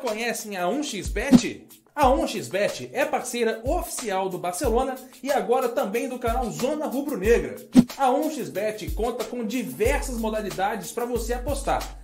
Conhecem a 1xBet? A 1xBet é parceira oficial do Barcelona e agora também do canal Zona Rubro Negra. A 1xBet conta com diversas modalidades para você apostar.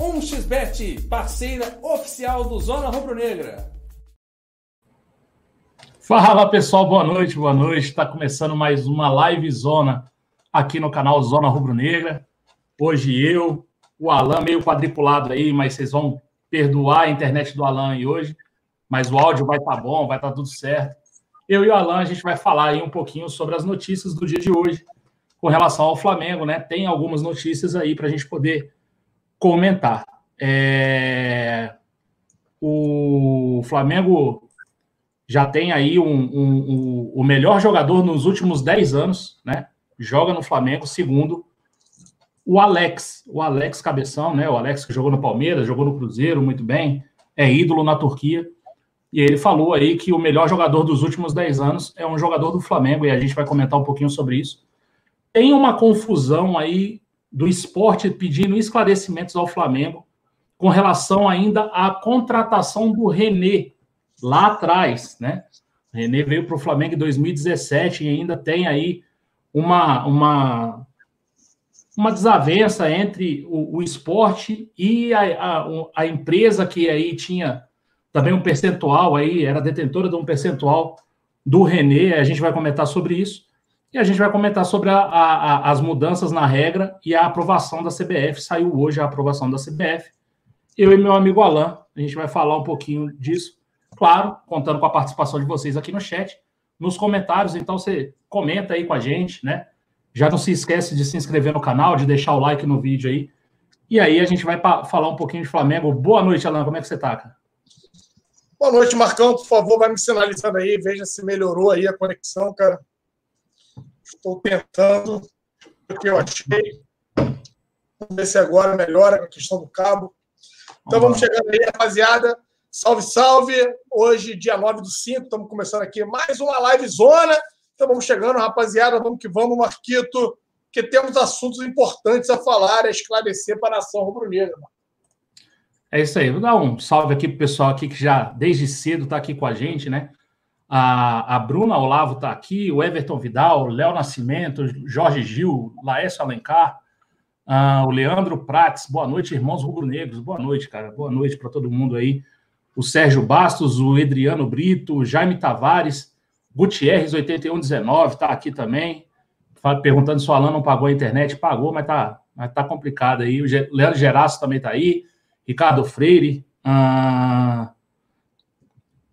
1xBet, parceira oficial do Zona Rubro Negra. Fala pessoal, boa noite, boa noite. Está começando mais uma live zona aqui no canal Zona Rubro Negra. Hoje eu, o Alan, meio quadriculado aí, mas vocês vão perdoar a internet do Alan aí hoje. Mas o áudio vai estar tá bom, vai estar tá tudo certo. Eu e o Alan, a gente vai falar aí um pouquinho sobre as notícias do dia de hoje com relação ao Flamengo, né? Tem algumas notícias aí para a gente poder comentar. É... O Flamengo já tem aí um, um, um, o melhor jogador nos últimos 10 anos, né? Joga no Flamengo, segundo o Alex, o Alex Cabeção, né? O Alex que jogou no Palmeiras, jogou no Cruzeiro muito bem, é ídolo na Turquia. E ele falou aí que o melhor jogador dos últimos 10 anos é um jogador do Flamengo, e a gente vai comentar um pouquinho sobre isso. Tem uma confusão aí do esporte pedindo esclarecimentos ao Flamengo com relação ainda à contratação do René, lá atrás, né? René veio para o Flamengo em 2017 e ainda tem aí uma, uma, uma desavença entre o, o esporte e a, a, a, empresa que aí tinha também um percentual aí, era detentora de um percentual do René, a gente vai comentar sobre isso, e a gente vai comentar sobre a, as mudanças na regra e a aprovação da CBF, saiu hoje a aprovação da CBF, eu e meu amigo Alain, a gente vai falar um pouquinho disso, claro, contando com a participação de vocês aqui no chat, nos comentários. Então você comenta aí com a gente, né? Já não se esquece de se inscrever no canal, de deixar o like no vídeo aí. E aí a gente vai falar um pouquinho de Flamengo. Boa noite, Alan. Como é que você tá, cara? Boa noite, Marcão. Por favor, vai me sinalizando aí, veja se melhorou aí a conexão, cara. Estou tentando o que eu achei. Vamos ver se agora melhora a questão do cabo. Então vamos, chegando aí, rapaziada. Salve, salve! Hoje, dia 9 do 5, estamos começando aqui mais uma live zona. Então vamos chegando, rapaziada, vamos que vamos, Marquito, que temos assuntos importantes a falar, a esclarecer para a nação rubro-negra. É isso aí, vou dar um salve aqui para o pessoal aqui que já desde cedo está aqui com a gente, né? A, a Bruna Olavo está aqui, o Everton Vidal, Léo Nascimento, Jorge Gil, Laércio Alencar, uh, o Leandro Prates, boa noite, irmãos rubro-negros, boa noite, cara, boa noite para todo mundo aí o Sérgio Bastos, o Edriano Brito, o Jaime Tavares, Gutierrez 8119 está aqui também, perguntando se o Alan não pagou a internet. Pagou, mas tá, mas tá complicado aí. O Leandro Geraço também está aí, Ricardo Freire. Ah,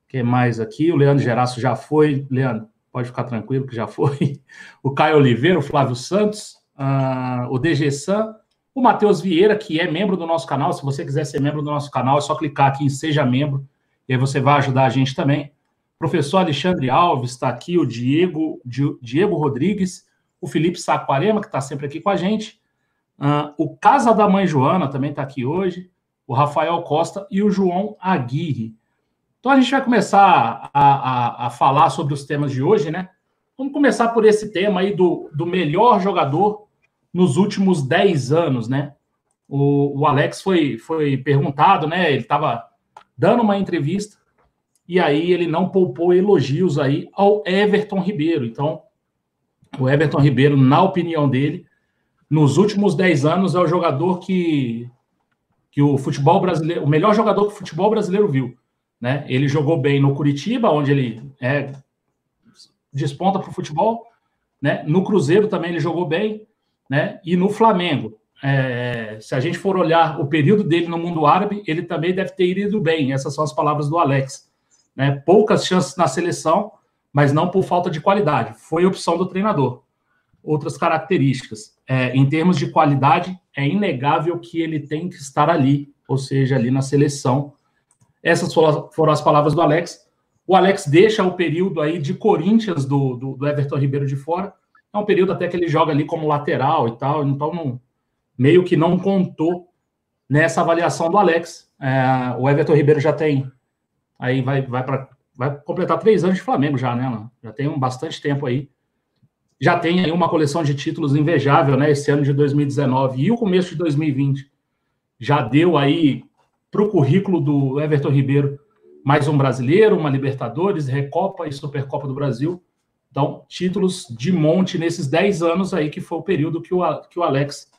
que mais aqui? O Leandro Geraço já foi. Leandro, pode ficar tranquilo que já foi. O Caio Oliveira, o Flávio Santos, ah, o DG San, o Matheus Vieira, que é membro do nosso canal. Se você quiser ser membro do nosso canal, é só clicar aqui em Seja Membro, e aí você vai ajudar a gente também. O professor Alexandre Alves está aqui, o Diego, Diego Rodrigues, o Felipe Saquarema, que está sempre aqui com a gente. Uh, o Casa da Mãe Joana também está aqui hoje. O Rafael Costa e o João Aguirre. Então a gente vai começar a, a, a falar sobre os temas de hoje, né? Vamos começar por esse tema aí do, do melhor jogador nos últimos 10 anos, né? O, o Alex foi, foi perguntado, né? Ele estava dando uma entrevista e aí ele não poupou elogios aí ao Everton Ribeiro. Então, o Everton Ribeiro, na opinião dele, nos últimos 10 anos é o jogador que, que o futebol brasileiro, o melhor jogador que o futebol brasileiro viu. Né? Ele jogou bem no Curitiba, onde ele é, desponta para o futebol. Né? No Cruzeiro também ele jogou bem né? E no Flamengo, é, se a gente for olhar o período dele no mundo árabe, ele também deve ter ido bem. Essas são as palavras do Alex. Né? Poucas chances na seleção, mas não por falta de qualidade. Foi opção do treinador. Outras características. É, em termos de qualidade, é inegável que ele tem que estar ali, ou seja, ali na seleção. Essas foram as palavras do Alex. O Alex deixa o período aí de Corinthians do, do, do, Everton Ribeiro de fora. É um período até que ele joga ali como lateral e tal, então não, meio que não contou nessa avaliação do Alex. É, o Everton Ribeiro já tem aí vai, vai para vai completar três anos de Flamengo já, né? Já tem um bastante tempo aí. Já tem aí uma coleção de títulos invejável, né? Esse ano de 2019 e o começo de 2020 já deu aí para o currículo do Everton Ribeiro mais um brasileiro, uma Libertadores, Recopa e Supercopa do Brasil. Então, títulos de monte nesses 10 anos aí, que foi o período que o, que o Alex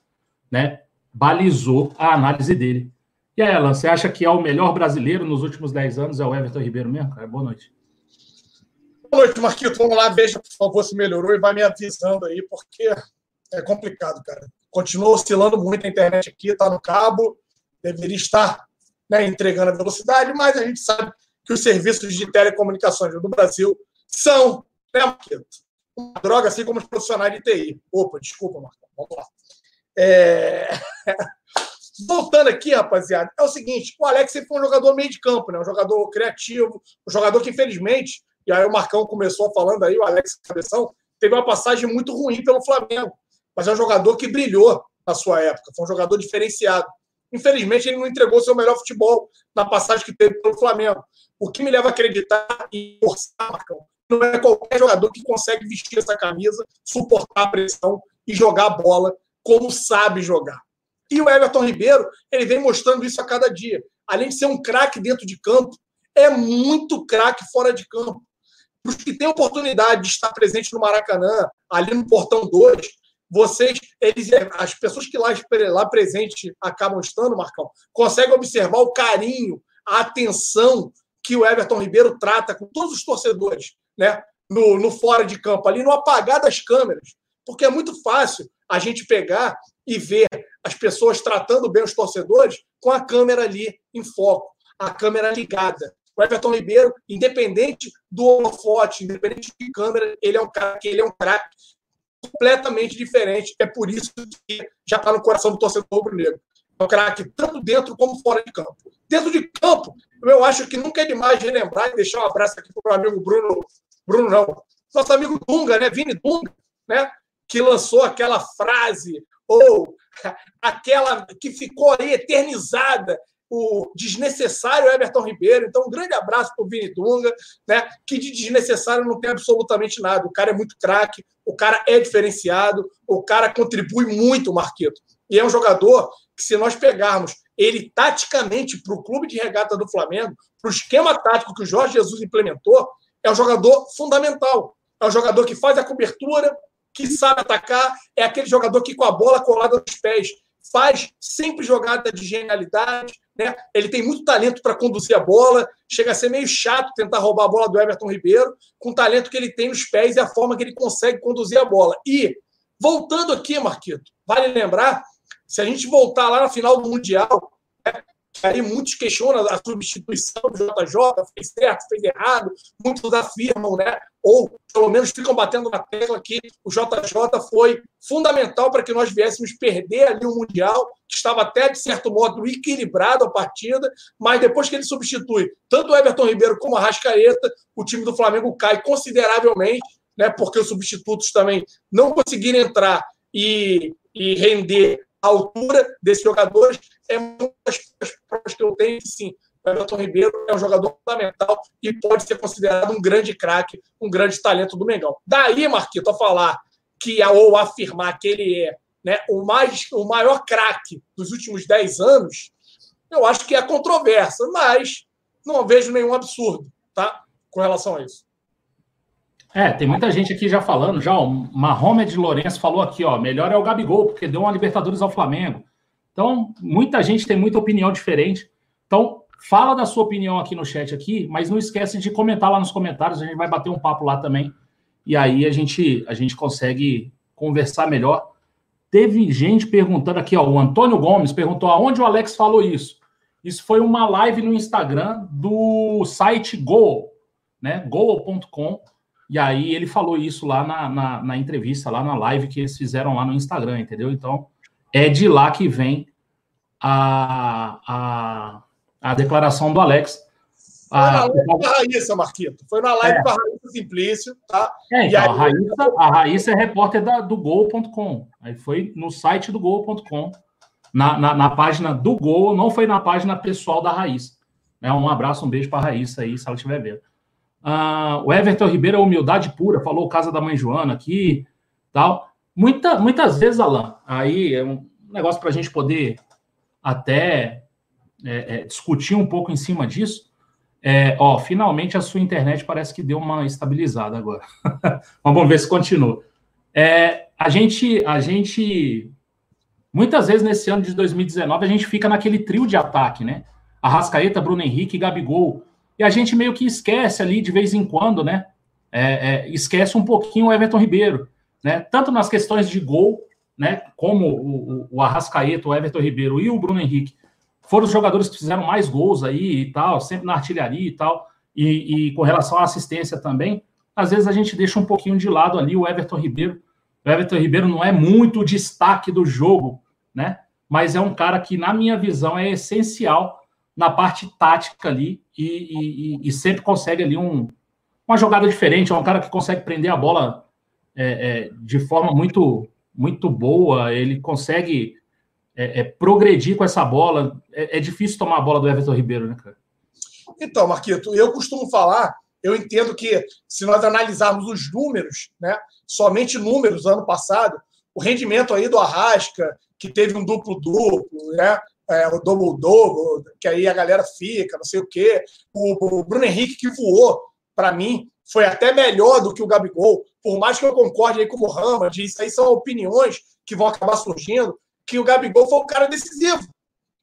né, balizou a análise dele. E aí, Alan, você acha que é o melhor brasileiro nos últimos 10 anos? É o Everton Ribeiro mesmo, cara? Boa noite. Boa noite, Marquito. Vamos lá, veja, por favor, se melhorou e vai me avisando aí, porque é complicado, cara. Continua oscilando muito a internet aqui, tá no cabo, deveria estar né, entregando a velocidade, mas a gente sabe que os serviços de telecomunicações do Brasil são, né, Marquito? Uma droga, assim como os profissionais de TI. Opa, desculpa, Marcão. Vamos lá. É... Voltando aqui, rapaziada, é o seguinte: o Alex sempre foi um jogador meio de campo, né? Um jogador criativo, um jogador que, infelizmente, e aí o Marcão começou falando aí, o Alex Cabeção, teve uma passagem muito ruim pelo Flamengo. Mas é um jogador que brilhou na sua época, foi um jogador diferenciado. Infelizmente, ele não entregou seu melhor futebol na passagem que teve pelo Flamengo. O que me leva a acreditar e forçar, Marcão, não é qualquer jogador que consegue vestir essa camisa, suportar a pressão e jogar a bola como sabe jogar. E o Everton Ribeiro, ele vem mostrando isso a cada dia. Além de ser um craque dentro de campo, é muito craque fora de campo. Os que têm oportunidade de estar presente no Maracanã, ali no Portão 2, vocês, eles, as pessoas que lá, lá presente acabam estando, Marcão, conseguem observar o carinho, a atenção que o Everton Ribeiro trata com todos os torcedores, né? No, no fora de campo, ali no apagar das câmeras. Porque é muito fácil a gente pegar e ver as pessoas tratando bem os torcedores com a câmera ali em foco, a câmera ligada. O Everton Ribeiro, independente do holofote, independente de câmera, ele é um cara que ele é um craque completamente diferente. É por isso que já está no coração do torcedor rubro-negro. É um craque tanto dentro como fora de campo. Dentro de campo, eu acho que nunca é demais relembrar e deixar um abraço aqui para o amigo Bruno, Bruno não, nosso amigo Dunga, né? Vini Dunga, né? Que lançou aquela frase ou aquela que ficou aí eternizada, o desnecessário Everton Ribeiro. Então, um grande abraço para o Vini Dunga, né? que de desnecessário não tem absolutamente nada. O cara é muito craque, o cara é diferenciado, o cara contribui muito, Marquito. E é um jogador que, se nós pegarmos ele taticamente para o clube de regata do Flamengo, para o esquema tático que o Jorge Jesus implementou, é um jogador fundamental. É um jogador que faz a cobertura, que sabe atacar, é aquele jogador que com a bola colada nos pés faz sempre jogada de genialidade, né? Ele tem muito talento para conduzir a bola, chega a ser meio chato tentar roubar a bola do Everton Ribeiro, com o talento que ele tem nos pés e a forma que ele consegue conduzir a bola. E voltando aqui, Marquito, vale lembrar, se a gente voltar lá na final do Mundial, né? aí muitos questionam a substituição do JJ, fez certo, fez errado, muitos afirmam, né? Ou pelo menos ficam batendo na tecla que o JJ foi fundamental para que nós viéssemos perder ali o Mundial, que estava até, de certo modo, equilibrado a partida, mas depois que ele substitui tanto o Everton Ribeiro como a Rascaeta, o time do Flamengo cai consideravelmente, né? Porque os substitutos também não conseguiram entrar e, e render a altura desses jogadores é uma das provas que eu tenho sim. O Everton Ribeiro é um jogador fundamental e pode ser considerado um grande craque, um grande talento do Mengão. Daí, Marquito, a falar que ou afirmar que ele é né, o, mais, o maior craque dos últimos 10 anos, eu acho que é controvérsia, mas não vejo nenhum absurdo tá, com relação a isso. É, tem muita gente aqui já falando, já, o Mahomed Lourenço falou aqui, ó, melhor é o Gabigol, porque deu uma Libertadores ao Flamengo. Então, muita gente tem muita opinião diferente. Então, fala da sua opinião aqui no chat aqui, mas não esquece de comentar lá nos comentários, a gente vai bater um papo lá também. E aí a gente a gente consegue conversar melhor. Teve gente perguntando aqui, ó, o Antônio Gomes perguntou aonde o Alex falou isso. Isso foi uma live no Instagram do site Go, né? Go.com e aí ele falou isso lá na, na, na, entrevista, lá na live que eles fizeram lá no Instagram, entendeu? Então, é de lá que vem a, a, a declaração do Alex. Foi na live com a Raíssa, Marquito. Foi na live é. com a Raíssa Simplício, tá? É, então, aí... a, Raíssa, a Raíssa é repórter da, do Gol.com. Aí foi no site do Gol.com, na, na, na, página do Gol, não foi na página pessoal da Raíssa. É, um abraço, um beijo para a Raíssa aí, se ela estiver vendo. Uh, o Everton Ribeiro é humildade pura, falou casa da mãe Joana aqui, tal. Muita, muitas vezes, Alain, aí é um negócio para a gente poder até é, é, discutir um pouco em cima disso. É, ó, finalmente a sua internet parece que deu uma estabilizada agora. Mas vamos ver se continua. É, a gente, a gente, muitas vezes nesse ano de 2019, a gente fica naquele trio de ataque, né? Arrascaeta, Bruno Henrique e Gabigol. E a gente meio que esquece ali de vez em quando, né? É, é, esquece um pouquinho o Everton Ribeiro, né? Tanto nas questões de gol, né? Como o, o, o Arrascaeta, o Everton Ribeiro e o Bruno Henrique foram os jogadores que fizeram mais gols aí e tal, sempre na artilharia e tal, e, e, com relação à assistência também, às vezes a gente deixa um pouquinho de lado ali o Everton Ribeiro. O Everton Ribeiro não é muito destaque do jogo, né? Mas é um cara que, na minha visão, é essencial na parte tática ali e, e, e sempre consegue ali um, uma jogada diferente. É um cara que consegue prender a bola é, é, de forma muito, muito boa. Ele consegue é, é, progredir com essa bola. É, é, difícil tomar a bola do Everton Ribeiro, né, cara? Então, Marquito, eu costumo falar, eu entendo que se nós analisarmos os números, né, somente números ano passado, o rendimento aí do Arrasca, que teve um duplo-duplo, né, é, o double-double, que aí a galera fica, não sei o quê, o, o Bruno Henrique que voou, para mim, foi até melhor do que o Gabigol, por mais que eu concorde aí com o Mohamed, isso aí são opiniões que vão acabar surgindo, que o Gabigol foi o cara decisivo.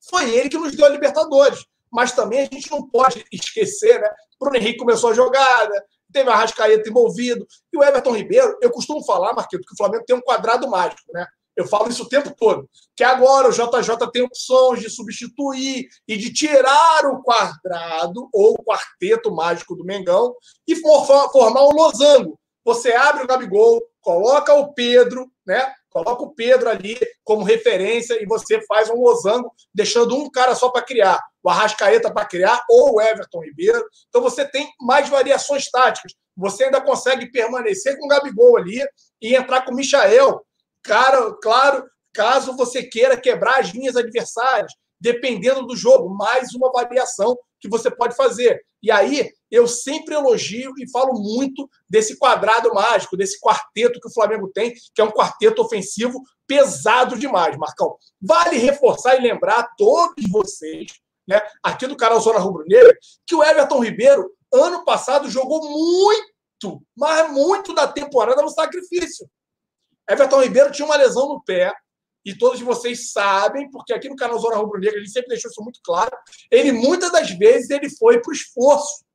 Foi ele que nos deu a Libertadores. Mas também a gente não pode esquecer, né? Bruno Henrique começou a jogada, teve a Rascaeta envolvido. E o Everton Ribeiro, eu costumo falar, Marquito, que o Flamengo tem um quadrado mágico, né? Eu falo isso o tempo todo. Que agora o JJ tem opções de substituir e de tirar o quadrado ou o quarteto mágico do Mengão e formar um losango. Você abre o Gabigol, coloca o Pedro, né? Coloca o Pedro ali como referência e você faz um losango, deixando um cara só para criar, o Arrascaeta para criar ou o Everton Ribeiro. Então você tem mais variações táticas. Você ainda consegue permanecer com o Gabigol ali e entrar com o Michael. Cara, claro, caso você queira quebrar as linhas adversárias, dependendo do jogo, mais uma variação que você pode fazer. E aí, eu sempre elogio e falo muito desse quadrado mágico, desse quarteto que o Flamengo tem, que é um quarteto ofensivo pesado demais, Marcão. Vale reforçar e lembrar a todos vocês, né, aqui do canal Zona Rubro Negra, que o Everton Ribeiro, ano passado, jogou muito, mas muito da temporada no sacrifício. Everton Ribeiro tinha uma lesão no pé, e todos vocês sabem, porque aqui no canal Zona Rubro Negra ele sempre deixou isso muito claro. Ele muitas das vezes ele foi para o esforço.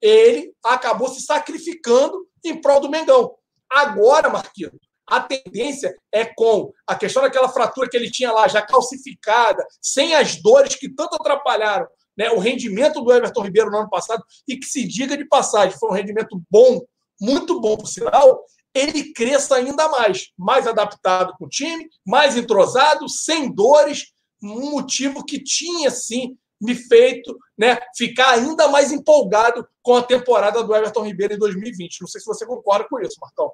Ele acabou se sacrificando em prol do Mengão. Agora, Marquinhos, a tendência é com a questão daquela fratura que ele tinha lá já calcificada, sem as dores que tanto atrapalharam né, o rendimento do Everton Ribeiro no ano passado, e que se diga de passagem, foi um rendimento bom, muito bom, por sinal, ele cresça ainda mais, mais adaptado com o time, mais entrosado, sem dores, um motivo que tinha sim me feito né, ficar ainda mais empolgado com a temporada do Everton Ribeiro em 2020. Não sei se você concorda com isso, Marcão.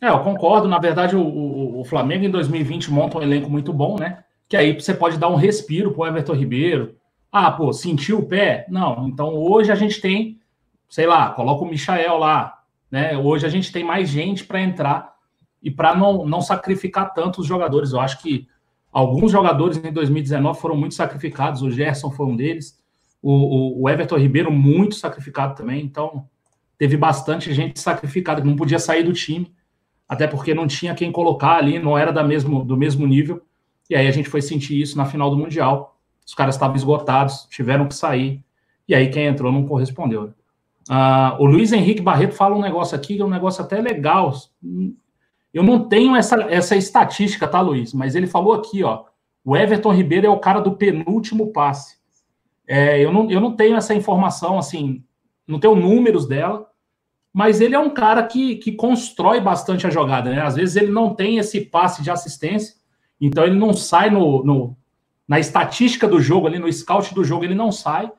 É, eu concordo. Na verdade, o, o, o Flamengo em 2020 monta um elenco muito bom, né? Que aí você pode dar um respiro para o Everton Ribeiro. Ah, pô, sentiu o pé? Não. Então hoje a gente tem, sei lá, coloca o Michael lá, né? Hoje a gente tem mais gente para entrar e para não, não sacrificar tanto os jogadores. Eu acho que alguns jogadores em 2019 foram muito sacrificados. O Gerson foi um deles. O, o, Everton Ribeiro, muito sacrificado também. Então, teve bastante gente sacrificada que não podia sair do time, até porque não tinha quem colocar ali, não era da mesmo, do mesmo nível. E aí a gente foi sentir isso na final do Mundial. Os caras estavam esgotados, tiveram que sair. E aí quem entrou não correspondeu. Uh, o Luiz Henrique Barreto fala um negócio aqui que é um negócio até legal. Eu não tenho essa, essa estatística, tá, Luiz? Mas ele falou aqui, ó. O Everton Ribeiro é o cara do penúltimo passe. É, eu, não, eu não tenho essa informação, assim, não tenho números dela, mas ele é um cara que, que constrói bastante a jogada, né? Às vezes ele não tem esse passe de assistência, então ele não sai no, no na estatística do jogo, ali no scout do jogo, ele não sai,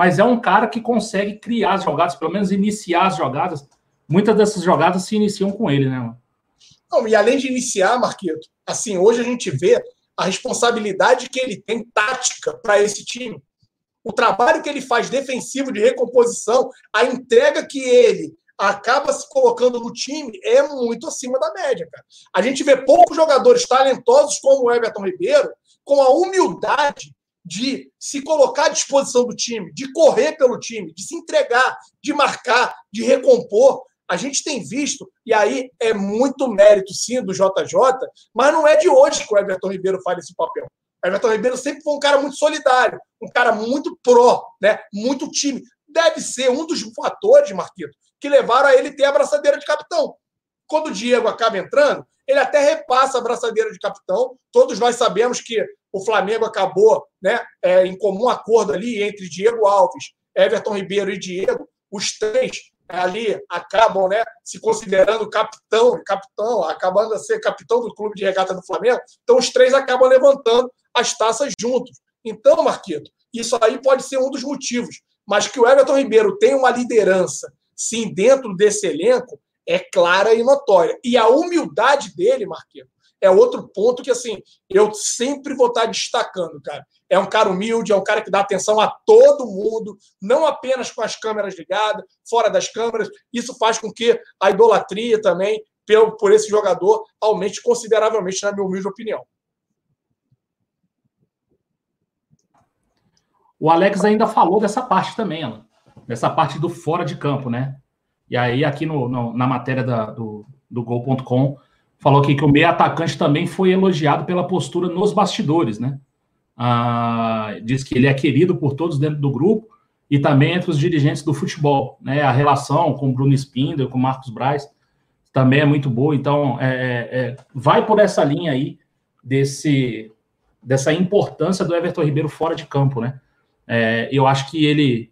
mas é um cara que consegue criar as jogadas, pelo menos iniciar as jogadas. Muitas dessas jogadas se iniciam com ele, né? Mano? Não, e além de iniciar, Marquito, assim, hoje a gente vê a responsabilidade que ele tem tática para esse time. O trabalho que ele faz defensivo de recomposição, a entrega que ele acaba se colocando no time é muito acima da média, cara. A gente vê poucos jogadores talentosos como o Everton Ribeiro com a humildade de se colocar à disposição do time, de correr pelo time, de se entregar, de marcar, de recompor. A gente tem visto, e aí é muito mérito, sim, do JJ, mas não é de hoje que o Everton Ribeiro faz esse papel. O Everton Ribeiro sempre foi um cara muito solidário, um cara muito pró, né? muito time. Deve ser um dos fatores, Marquito, que levaram a ele ter a braçadeira de capitão. Quando o Diego acaba entrando, ele até repassa a braçadeira de capitão. Todos nós sabemos que o Flamengo acabou né, é, em comum acordo ali entre Diego Alves, Everton Ribeiro e Diego. Os três ali acabam né, se considerando capitão, capitão, acabando a ser capitão do clube de regata do Flamengo. Então, os três acabam levantando as taças juntos. Então, Marquito, isso aí pode ser um dos motivos. Mas que o Everton Ribeiro tem uma liderança, sim, dentro desse elenco, é clara e notória. E a humildade dele, Marquito, é outro ponto que, assim, eu sempre vou estar destacando, cara. É um cara humilde, é um cara que dá atenção a todo mundo, não apenas com as câmeras ligadas, fora das câmeras. Isso faz com que a idolatria também por, por esse jogador aumente consideravelmente, na minha humilde opinião. O Alex ainda falou dessa parte também. Dessa parte do fora de campo, né? E aí, aqui no, no na matéria da, do, do Gol.com, falou aqui que o meio atacante também foi elogiado pela postura nos bastidores, né? Ah, diz que ele é querido por todos dentro do grupo e também entre os dirigentes do futebol, né? A relação com o Bruno Spindler, com o Marcos Braz, também é muito boa. Então, é, é, é, vai por essa linha aí desse dessa importância do Everton Ribeiro fora de campo, né? É, eu acho que ele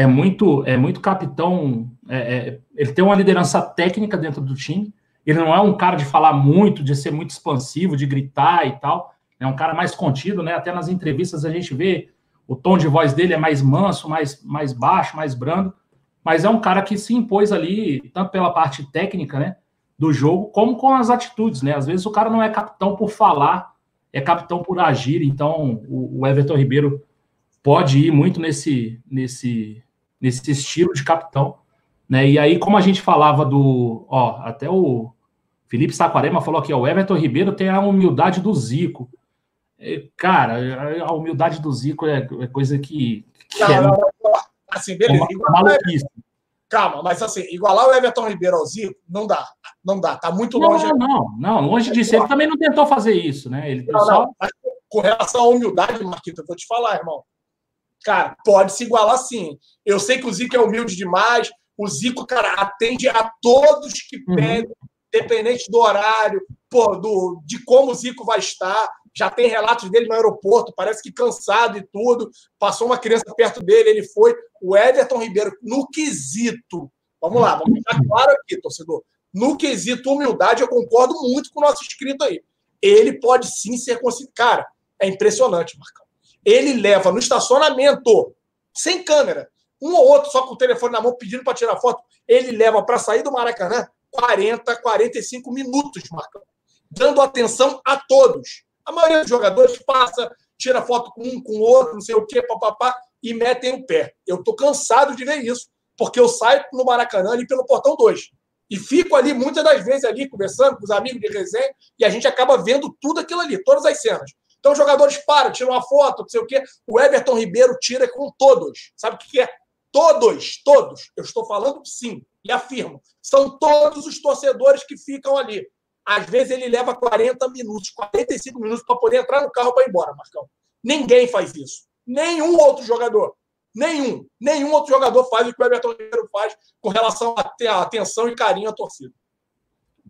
é muito é muito capitão, é, é, ele tem uma liderança técnica dentro do time, ele não é um cara de falar muito, de ser muito expansivo, de gritar e tal. É um cara mais contido, né? Até nas entrevistas a gente vê o tom de voz dele é mais manso, mais, mais baixo, mais brando. Mas é um cara que se impôs ali, tanto pela parte técnica, né? Do jogo, como com as atitudes, né? Às vezes o cara não é capitão por falar, é capitão por agir. Então, o, o Everton Ribeiro pode ir muito nesse, nesse, nesse estilo de capitão. Né? E aí, como a gente falava do. Ó, até o Felipe Saquarema falou aqui, ó, o Everton Ribeiro tem a humildade do Zico. Cara, a humildade do Zico é, é coisa que. que não, é não, não, assim, beleza. Uma, Calma, mas assim, igualar o Everton Ribeiro ao Zico, não dá. Não dá, tá muito longe. Não, não, não, longe disso. Ele também não tentou fazer isso, né? Ele só... com relação à humildade, Marquito, eu vou te falar, irmão. Cara, pode se igualar sim. Eu sei que o Zico é humilde demais, o Zico, cara, atende a todos que uhum. pedem, independente do horário, pô, do, de como o Zico vai estar. Já tem relatos dele no aeroporto, parece que cansado e tudo. Passou uma criança perto dele, ele foi. O Everton Ribeiro, no quesito, vamos lá, vamos deixar claro aqui, torcedor. No quesito humildade, eu concordo muito com o nosso inscrito aí. Ele pode sim ser considerado. Cara, é impressionante, Marcão. Ele leva no estacionamento, sem câmera, um ou outro só com o telefone na mão pedindo para tirar foto, ele leva para sair do Maracanã 40, 45 minutos, Marcão, dando atenção a todos. A maioria dos jogadores passa, tira foto com um, com o outro, não sei o quê, papapá, e metem o pé. Eu estou cansado de ver isso, porque eu saio no Maracanã ali pelo portão 2. E fico ali muitas das vezes ali conversando com os amigos de resenha e a gente acaba vendo tudo aquilo ali, todas as cenas. Então os jogadores param, tiram uma foto, não sei o quê. O Everton Ribeiro tira com todos. Sabe o que é? Todos, todos, eu estou falando sim, e afirmo, são todos os torcedores que ficam ali. Às vezes ele leva 40 minutos, 45 minutos para poder entrar no carro para ir embora, Marcão. Ninguém faz isso. Nenhum outro jogador. Nenhum. Nenhum outro jogador faz o que o Everton Ribeiro faz com relação à atenção e carinho à torcida.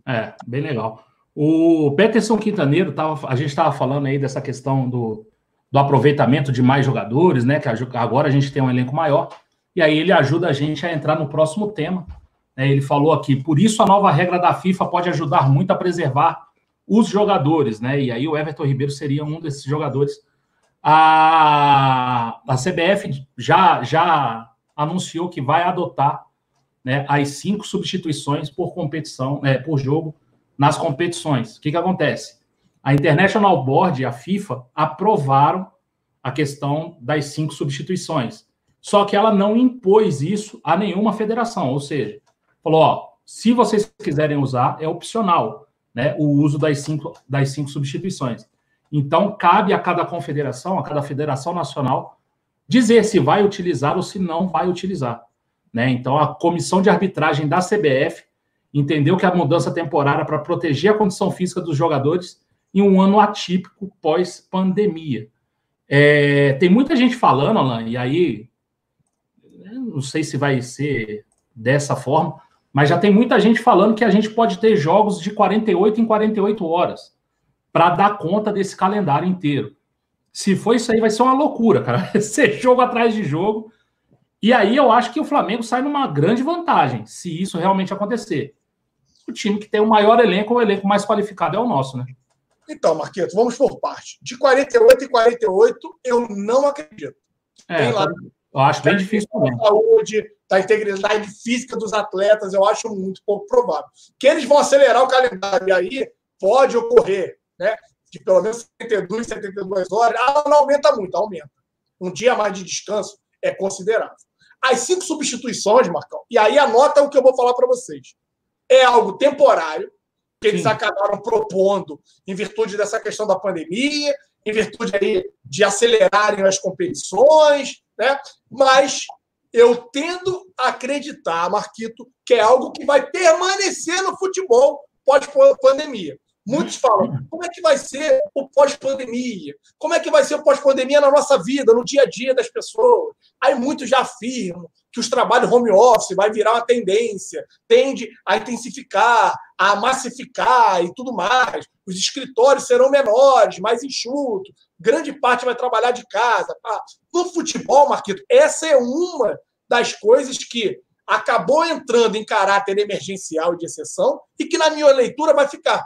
É, bem legal. O Peterson Quintaneiro, tava, a gente estava falando aí dessa questão do, do aproveitamento de mais jogadores, né? Que agora a gente tem um elenco maior e aí ele ajuda a gente a entrar no próximo tema. Né? Ele falou aqui, por isso a nova regra da FIFA pode ajudar muito a preservar os jogadores, né? E aí o Everton Ribeiro seria um desses jogadores A, a CBF já, já anunciou que vai adotar né, as cinco substituições por competição, é, por jogo nas competições. O que, que acontece? A International Board e a FIFA aprovaram a questão das cinco substituições. Só que ela não impôs isso a nenhuma federação, ou seja, falou: ó, se vocês quiserem usar, é opcional, né? O uso das cinco, das cinco substituições. Então, cabe a cada confederação, a cada federação nacional, dizer se vai utilizar ou se não vai utilizar. Né? Então, a comissão de arbitragem da CBF entendeu que a mudança temporária para proteger a condição física dos jogadores em um ano atípico pós-pandemia. É, tem muita gente falando, Alan, e aí não sei se vai ser dessa forma, mas já tem muita gente falando que a gente pode ter jogos de 48 em 48 horas para dar conta desse calendário inteiro. Se for isso aí, vai ser uma loucura, cara. Ser jogo atrás de jogo. E aí eu acho que o Flamengo sai numa grande vantagem, se isso realmente acontecer. O time que tem o maior elenco, o elenco mais qualificado é o nosso, né? Então, Marqueto, vamos por parte. De 48 em 48, eu não acredito. É, tem lá, eu acho bem difícil também. saúde, da integridade física dos atletas, eu acho muito pouco provável. Que eles vão acelerar o calendário, e aí pode ocorrer, né? De pelo menos 72, 72 horas. Ah, não aumenta muito, aumenta. Um dia mais de descanso é considerável. As cinco substituições, Marcão, e aí anota o que eu vou falar para vocês. É algo temporário, que eles Sim. acabaram propondo em virtude dessa questão da pandemia, em virtude aí de acelerarem as competições, né? Mas eu tendo a acreditar, Marquito, que é algo que vai permanecer no futebol pós-pandemia. Muitos falam, como é que vai ser o pós-pandemia? Como é que vai ser o pós-pandemia na nossa vida, no dia a dia das pessoas? Aí muitos já afirmam que os trabalhos home office vai virar uma tendência, tende a intensificar, a massificar e tudo mais. Os escritórios serão menores, mais enxutos, grande parte vai trabalhar de casa. No futebol, Marquito, essa é uma das coisas que acabou entrando em caráter emergencial e de exceção e que, na minha leitura, vai ficar.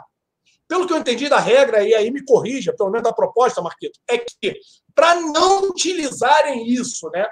Pelo que eu entendi da regra, e aí me corrija, pelo menos da proposta, Marquito, é que para não utilizarem isso né,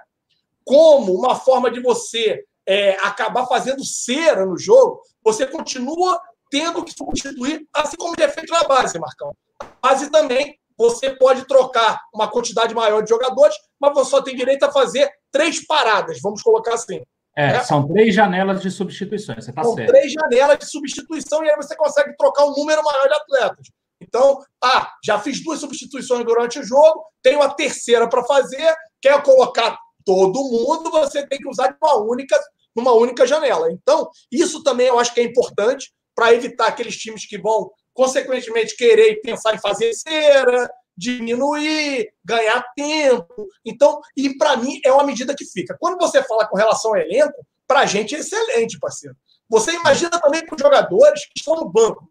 como uma forma de você é, acabar fazendo cera no jogo, você continua tendo que substituir, assim como é feito na base, Marcão. A base também, você pode trocar uma quantidade maior de jogadores, mas você só tem direito a fazer três paradas, vamos colocar assim. É, né? são três janelas de substituições, você está certo. três janelas de substituição e aí você consegue trocar um número maior de atletas. Então, ah, já fiz duas substituições durante o jogo, tenho a terceira para fazer, quer colocar todo mundo, você tem que usar de uma única, numa única janela. Então, isso também eu acho que é importante para evitar aqueles times que vão, consequentemente, querer pensar em fazer cera, diminuir, ganhar tempo. Então, e para mim é uma medida que fica. Quando você fala com relação ao elenco, para a gente é excelente, parceiro. Você imagina também os jogadores que estão no banco,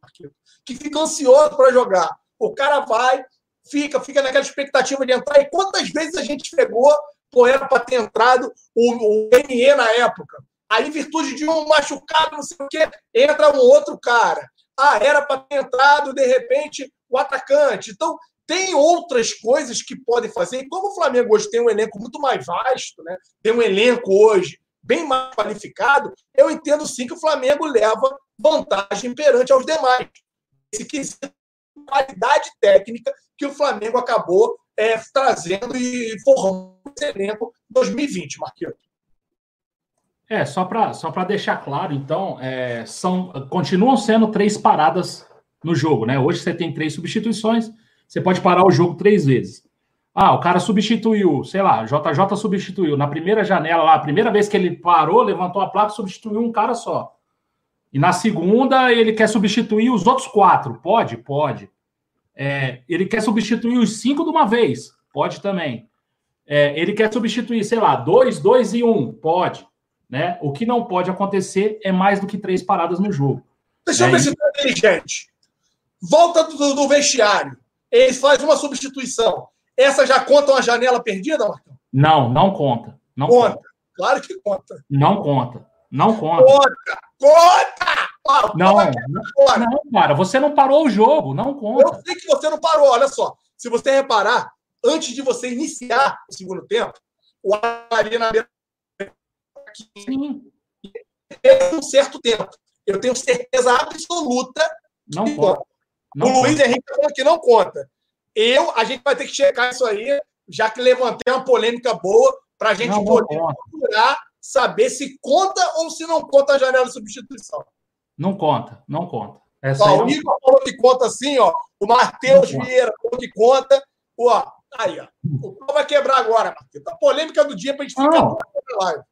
que ficam ansiosos para jogar. O cara vai, fica, fica naquela expectativa de entrar. E quantas vezes a gente pegou, pô, era para ter entrado o, o na época. Aí, virtude de um machucado, não sei o quê, entra um outro cara. Ah, era para ter entrado, de repente, o atacante. Então, tem outras coisas que podem fazer. E como o Flamengo hoje tem um elenco muito mais vasto, né? tem um elenco hoje bem mais qualificado, eu entendo sim que o Flamengo leva vantagem perante aos demais. Esse quesito qualidade técnica que o Flamengo acabou é, trazendo e formando esse elenco 2020, Marquinhos. É, só para só deixar claro, então, é, são, continuam sendo três paradas no jogo, né? Hoje você tem três substituições, você pode parar o jogo três vezes. Ah, o cara substituiu, sei lá, JJ substituiu. Na primeira janela lá, a primeira vez que ele parou, levantou a placa, substituiu um cara só. E na segunda, ele quer substituir os outros quatro. Pode? Pode. É, ele quer substituir os cinco de uma vez. Pode também. É, ele quer substituir, sei lá, dois, dois e um. Pode. Né? O que não pode acontecer é mais do que três paradas no jogo. Deixa eu ver se está inteligente. Volta do, do vestiário eles fazem uma substituição. Essa já conta uma janela perdida, Marcão? Não, não conta. Não conta. conta. Claro que conta. Não conta. Não conta. Conta! Conta! Ah, não, não, não, cara, você não parou o jogo, não conta. Eu sei que você não parou, olha só. Se você reparar, antes de você iniciar o segundo tempo, o ali na Sim. um certo tempo. Eu tenho certeza absoluta não que conta. Não o Luiz Henrique falando que não conta. Eu, a gente vai ter que checar isso aí, já que levantei uma polêmica boa, para a gente não, poder procurar saber se conta ou se não conta a janela de substituição. Não conta, não conta. Essa ó, o Igor falou que conta assim, ó. O Matheus Vieira falou que conta. Ó, aí, ó. O pau vai quebrar agora, Matheus. A polêmica do dia para a gente ficar na live.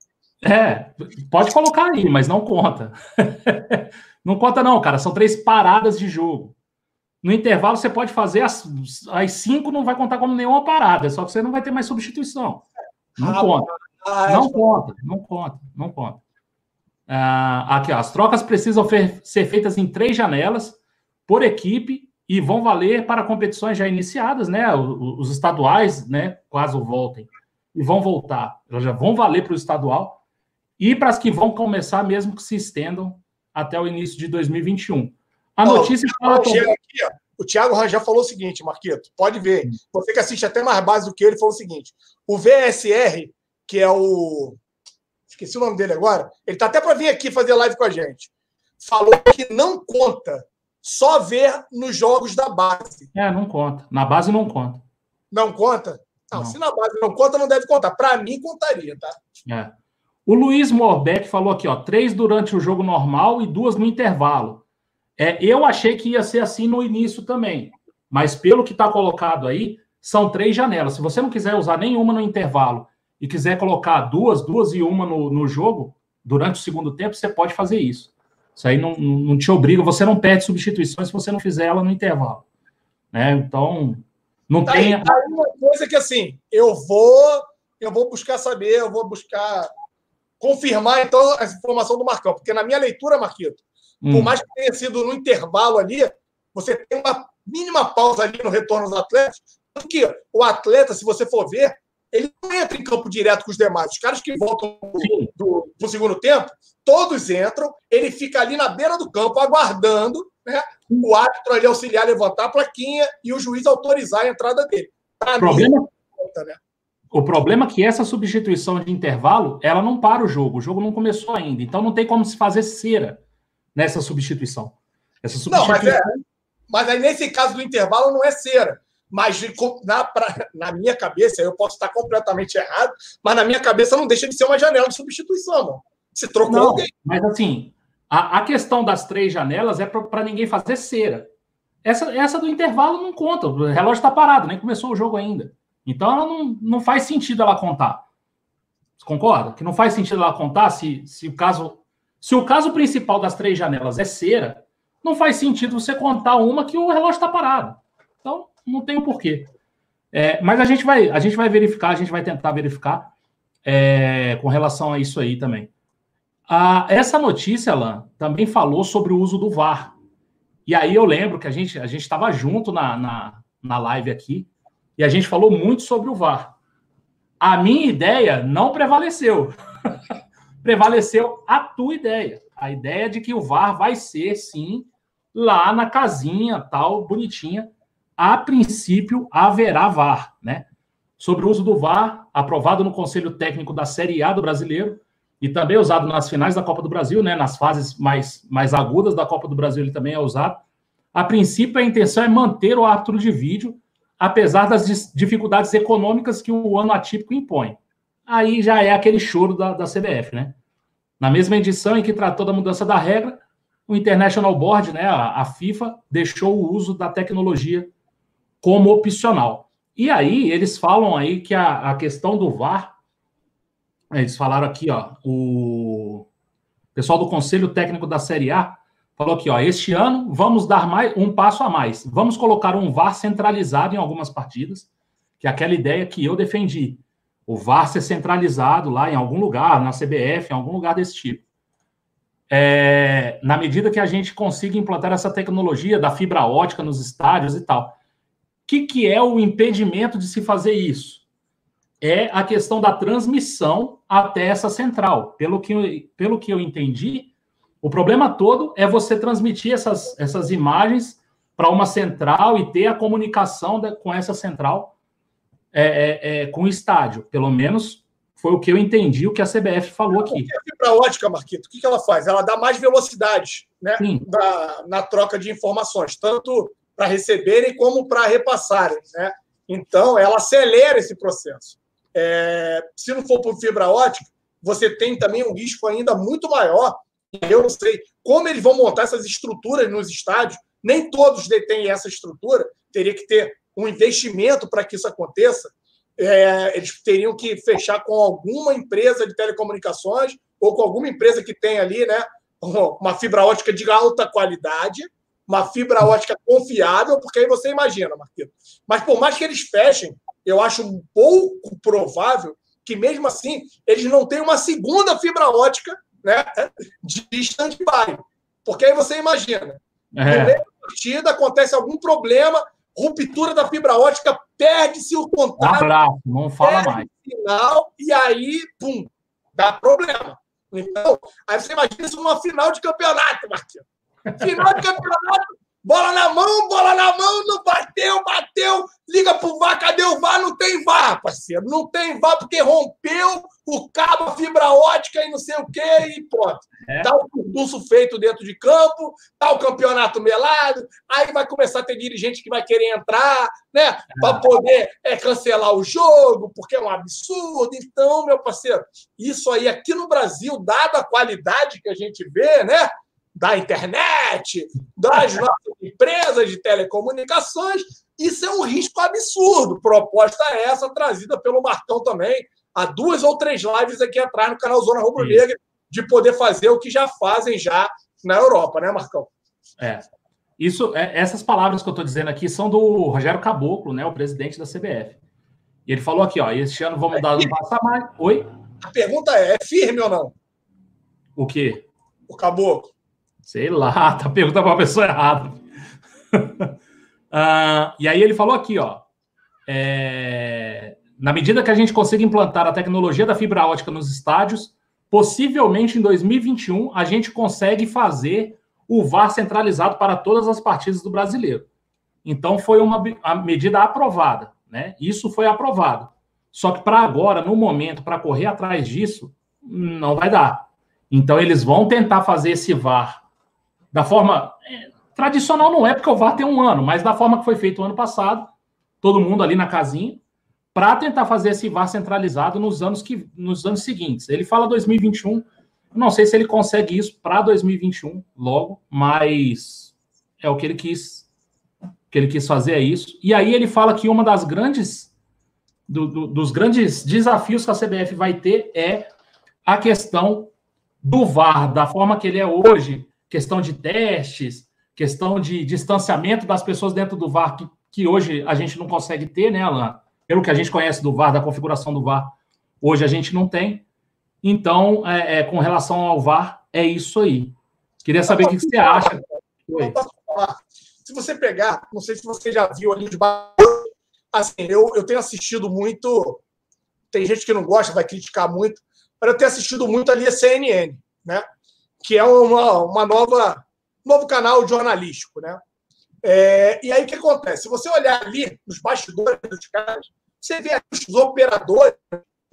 É, pode colocar aí, mas não conta. não conta, não, cara. São três paradas de jogo. No intervalo, você pode fazer as, as cinco, não vai contar como nenhuma parada, só que você não vai ter mais substituição. Não ah, conta. Ah, não conta, não conta, não conta. Ah, aqui, ó, as trocas precisam ser feitas em três janelas por equipe e vão valer para competições já iniciadas, né? Os, os estaduais, né? Caso voltem e vão voltar, elas já vão valer para o estadual e para as que vão começar mesmo que se estendam até o início de 2021. A notícia fala aqui, ó, o Thiago Rangel falou o seguinte, Marquito, pode ver. Você que assiste até mais base do que ele, falou o seguinte: o VSR, que é o esqueci o nome dele agora, ele tá até para vir aqui fazer live com a gente. Falou que não conta, só ver nos jogos da base. É, não conta. Na base não conta. Não conta? Não, não. se na base não conta, não deve contar. Para mim, contaria, tá? É. O Luiz Morbeck falou aqui, ó, três durante o jogo normal e duas no intervalo. É, eu achei que ia ser assim no início também, mas pelo que está colocado aí, são três janelas. Se você não quiser usar nenhuma no intervalo e quiser colocar duas, duas e uma no, no jogo, durante o segundo tempo, você pode fazer isso. Isso aí não, não te obriga, você não perde substituições se você não fizer ela no intervalo. Né? Então, não tá tem. Aí, tá aí uma coisa que assim, eu vou, eu vou buscar saber, eu vou buscar confirmar então essa informação do Marcão, porque na minha leitura, Marquito, hum. por mais que tenha sido no intervalo ali, você tem uma mínima pausa ali no retorno dos atletas, porque o atleta, se você for ver, ele não entra em campo direto com os demais. Os caras que voltam do, do, segundo tempo, todos entram, ele fica ali na beira do campo aguardando né, o árbitro ali auxiliar levantar a plaquinha e o juiz autorizar a entrada dele. Para problema... mim, né? O problema é que essa substituição de intervalo, ela não para o jogo. O jogo não começou ainda. Então não tem como se fazer cera nessa substituição. Essa substituição... Não, mas, é, mas aí nesse caso do intervalo não é cera. Mas na, pra, na minha cabeça, eu posso estar completamente errado, mas na minha cabeça não deixa de ser uma janela de substituição, mano. Se trocou não, alguém. Mas assim, a, a questão das três janelas é para ninguém fazer cera. Essa, essa do intervalo não conta. O relógio está parado, nem começou o jogo ainda. Então ela não, não faz sentido ela contar. Você concorda? Que não faz sentido ela contar se, se o caso. Se o caso principal das três janelas é cera, não faz sentido você contar uma que o relógio está parado. Então, não tem o um porquê. É, mas a gente vai, a gente vai verificar, a gente vai tentar verificar é, com relação a isso aí também. Ah, essa notícia, Alan, também falou sobre o uso do VAR. E aí eu lembro que a gente a gente estava junto na, na, na live aqui e a gente falou muito sobre o VAR. A minha ideia não prevaleceu. prevaleceu a tua ideia. A ideia de que o VAR vai ser, sim, lá na casinha, tal, bonitinha. A princípio, haverá VAR, né? Sobre o uso do VAR, aprovado no Conselho Técnico da Série A do Brasileiro e também usado nas finais da Copa do Brasil, né? Nas fases mais, mais agudas da Copa do Brasil, ele também é usado. A princípio, a intenção é manter o árbitro de vídeo apesar das dificuldades econômicas que o ano atípico impõe. Aí já é aquele choro da, da CBF, né? Na mesma edição em que tratou da mudança da regra, o International Board, né, a, a FIFA, deixou o uso da tecnologia como opcional. E aí eles falam aí que a, a questão do VAR, eles falaram aqui, ó, o pessoal do Conselho Técnico da Série A falou aqui, ó, este ano vamos dar mais um passo a mais. Vamos colocar um VAR centralizado em algumas partidas, que é aquela ideia que eu defendi. O VAR ser centralizado lá em algum lugar, na CBF, em algum lugar desse tipo. É, na medida que a gente consiga implantar essa tecnologia da fibra ótica nos estádios e tal. O que, que é o impedimento de se fazer isso? É a questão da transmissão até essa central. Pelo que, pelo que eu entendi, o problema todo é você transmitir essas, essas imagens para uma central e ter a comunicação de, com essa central é, é, é, com o estádio. Pelo menos foi o que eu entendi, o que a CBF falou aqui. A fibra ótica, Marquito, o que, que ela faz? Ela dá mais velocidade né, na, na troca de informações, tanto para receberem como para repassarem. Né? Então, ela acelera esse processo. É, se não for por fibra ótica, você tem também um risco ainda muito maior. Eu não sei como eles vão montar essas estruturas nos estádios. Nem todos detêm essa estrutura. Teria que ter um investimento para que isso aconteça. É, eles teriam que fechar com alguma empresa de telecomunicações ou com alguma empresa que tem ali, né, uma fibra ótica de alta qualidade, uma fibra ótica confiável, porque aí você imagina, Marquinhos. Mas por mais que eles fechem, eu acho um pouco provável que mesmo assim eles não tenham uma segunda fibra ótica né, de stand-by. Porque aí você imagina, é. no meio da partida acontece algum problema, ruptura da fibra ótica, perde-se o contato. Um abraço, não fala mais. Final, e aí, pum, dá problema. Então, aí você imagina isso numa final de campeonato, Marquinhos. Final de campeonato, bola na mão, bola na mão, não bateu, bateu, liga pro VAR, cadê o VAR? Não tem VAR, parceiro. Não tem VAR porque rompeu o cabo, a fibra ótica e não sei o quê, e pronto. É. Tá o curso feito dentro de campo, tá o campeonato melado, aí vai começar a ter dirigente que vai querer entrar, né, é. para poder é, cancelar o jogo, porque é um absurdo. Então, meu parceiro, isso aí aqui no Brasil, dada a qualidade que a gente vê, né, da internet, das nossas empresas de telecomunicações, isso é um risco absurdo. Proposta essa trazida pelo Marcão também, há duas ou três lives aqui atrás no canal Zona Rubro Negra, de poder fazer o que já fazem já na Europa, né, Marcão? É. Isso, é, essas palavras que eu estou dizendo aqui são do Rogério Caboclo, né, o presidente da CBF. E ele falou aqui, ó, este ano vamos é dar um passar mais. Oi? A pergunta é, é firme ou não? O quê? O Caboclo. Sei lá, tá perguntando para a pessoa errada. uh, e aí ele falou aqui, ó. É, na medida que a gente consiga implantar a tecnologia da fibra ótica nos estádios, possivelmente em 2021 a gente consegue fazer o VAR centralizado para todas as partidas do brasileiro. Então foi uma medida aprovada, né? Isso foi aprovado. Só que para agora, no momento, para correr atrás disso, não vai dar. Então eles vão tentar fazer esse VAR da forma é, tradicional não é porque o VAR tem um ano, mas da forma que foi feito o ano passado, todo mundo ali na casinha, para tentar fazer esse VAR centralizado nos anos que nos anos seguintes. Ele fala 2021, não sei se ele consegue isso para 2021 logo, mas é o que ele quis que ele quis fazer é isso. E aí ele fala que uma das grandes do, do, dos grandes desafios que a CBF vai ter é a questão do VAR, da forma que ele é hoje, questão de testes, questão de distanciamento das pessoas dentro do VAR, que, que hoje a gente não consegue ter, né, Alan? Pelo que a gente conhece do VAR, da configuração do VAR, hoje a gente não tem. Então, é, é com relação ao VAR, é isso aí. Queria saber o que, que você acha. Oi. Se você pegar, não sei se você já viu ali de assim, eu, eu tenho assistido muito. Tem gente que não gosta, vai criticar muito, mas eu tenho assistido muito ali a CNN, né? Que é uma, uma nova novo canal jornalístico, né? É, e aí o que acontece? Se você olhar ali nos bastidores dos caras, você vê os operadores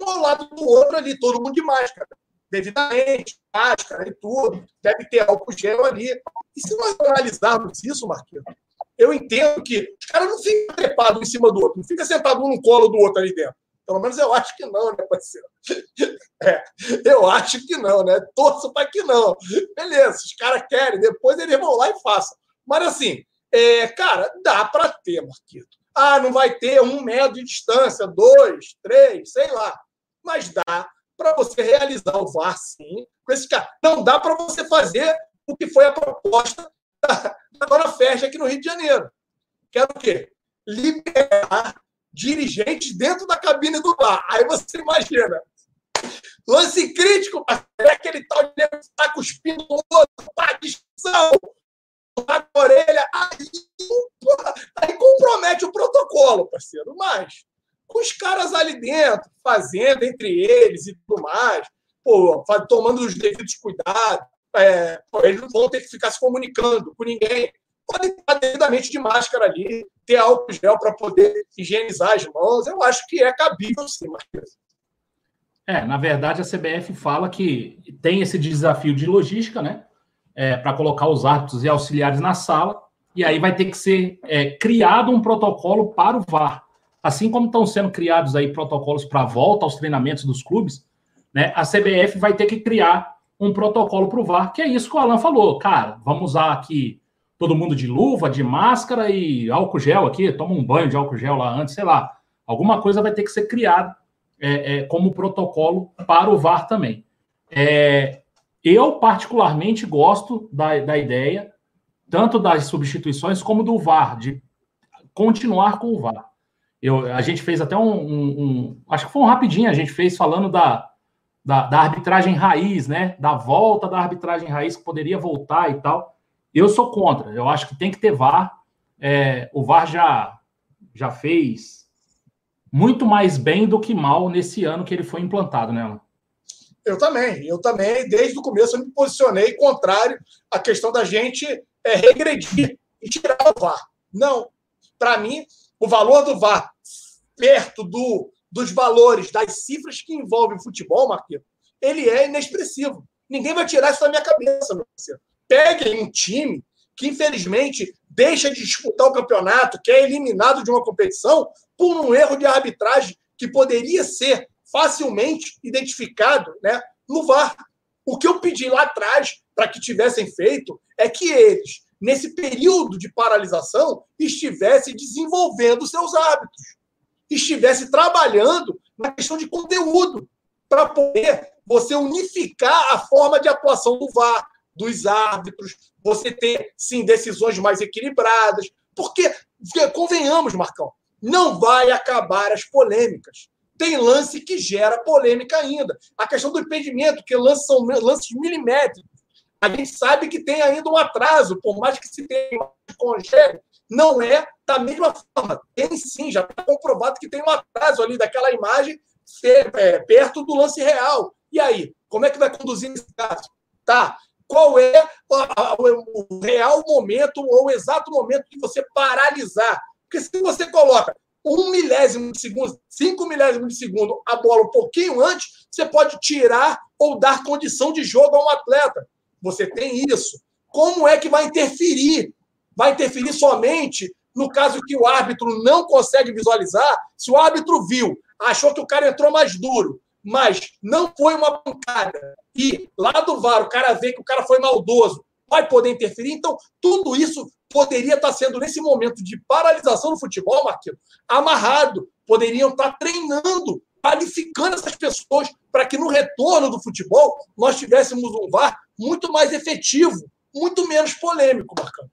um lado do outro ali, todo mundo de máscara, devidamente, máscara e tudo, deve ter álcool gel ali. E se nós analisarmos isso, Marquinhos, eu entendo que os caras não ficam trepados em cima do outro, não fica sentado um no colo do outro ali dentro. Pelo menos eu acho que não, né, parceiro? É, eu acho que não, né? Torço para que não. Beleza, os caras querem, depois eles vão lá e façam. Mas assim, é, cara, dá para ter, Marquito. Ah, não vai ter um metro de distância, dois, três, sei lá. Mas dá para você realizar o VAR, sim, com esse cara. Não dá para você fazer o que foi a proposta da, da Dona Ferge aqui no Rio de Janeiro. Que era o quê? Liberar dirigentes dentro da cabine do bar. Aí você imagina. Lance crítico, é aquele tal de estar cuspindo o outro, pá, discussão, na orelha, aí, aí compromete o protocolo, parceiro. Mas com os caras ali dentro, fazendo entre eles e tudo mais, pô, tomando os devidos cuidados, é, pô, eles não vão ter que ficar se comunicando com ninguém, podem estar devidamente de máscara ali, ter álcool gel para poder higienizar as mãos. Eu acho que é cabível sim, Marquinhos. É, na verdade, a CBF fala que tem esse desafio de logística, né? É, para colocar os árbitros e auxiliares na sala, e aí vai ter que ser é, criado um protocolo para o VAR. Assim como estão sendo criados aí protocolos para volta aos treinamentos dos clubes, né? A CBF vai ter que criar um protocolo para o VAR, que é isso que o Alan falou. Cara, vamos usar aqui todo mundo de luva, de máscara e álcool gel aqui, toma um banho de álcool gel lá antes, sei lá. Alguma coisa vai ter que ser criada é, é, como protocolo para o VAR também. É, eu, particularmente, gosto da, da ideia, tanto das substituições como do VAR, de continuar com o VAR. Eu, a gente fez até um, um, um, Acho que foi um rapidinho, a gente fez falando da, da, da, arbitragem raiz, né? Da volta da arbitragem raiz que poderia voltar e tal. Eu sou contra. Eu acho que tem que ter VAR. É, o VAR já, já fez muito mais bem do que mal nesse ano que ele foi implantado, né? Eu também. Eu também, desde o começo, eu me posicionei contrário à questão da gente é, regredir e tirar o VAR. Não. Para mim, o valor do VAR perto do dos valores, das cifras que envolvem o futebol, Marquinhos, ele é inexpressivo. Ninguém vai tirar isso da minha cabeça, meu parceiro. Peguem um time que, infelizmente, deixa de disputar o campeonato, que é eliminado de uma competição por um erro de arbitragem que poderia ser facilmente identificado né, no VAR. O que eu pedi lá atrás para que tivessem feito é que eles, nesse período de paralisação, estivessem desenvolvendo seus hábitos estivesse trabalhando na questão de conteúdo, para poder você unificar a forma de atuação do VAR, dos árbitros, você ter, sim, decisões mais equilibradas. Porque, convenhamos, Marcão, não vai acabar as polêmicas. Tem lance que gera polêmica ainda. A questão do impedimento, que lances são lances milimétricos. A gente sabe que tem ainda um atraso, por mais que se tenha congele, não é da mesma forma. Tem sim, já está comprovado que tem um atraso ali daquela imagem é, perto do lance real. E aí, como é que vai conduzir esse caso? Tá. Qual é o real momento ou o exato momento de você paralisar? Porque se você coloca um milésimo de segundo, cinco milésimos de segundo a bola um pouquinho antes, você pode tirar ou dar condição de jogo a um atleta. Você tem isso. Como é que vai interferir vai interferir somente no caso que o árbitro não consegue visualizar. Se o árbitro viu, achou que o cara entrou mais duro, mas não foi uma pancada, e lá do VAR o cara vê que o cara foi maldoso, vai poder interferir. Então, tudo isso poderia estar sendo, nesse momento de paralisação do futebol, Marquinhos, amarrado. Poderiam estar treinando, qualificando essas pessoas para que no retorno do futebol nós tivéssemos um VAR muito mais efetivo, muito menos polêmico, Marcão.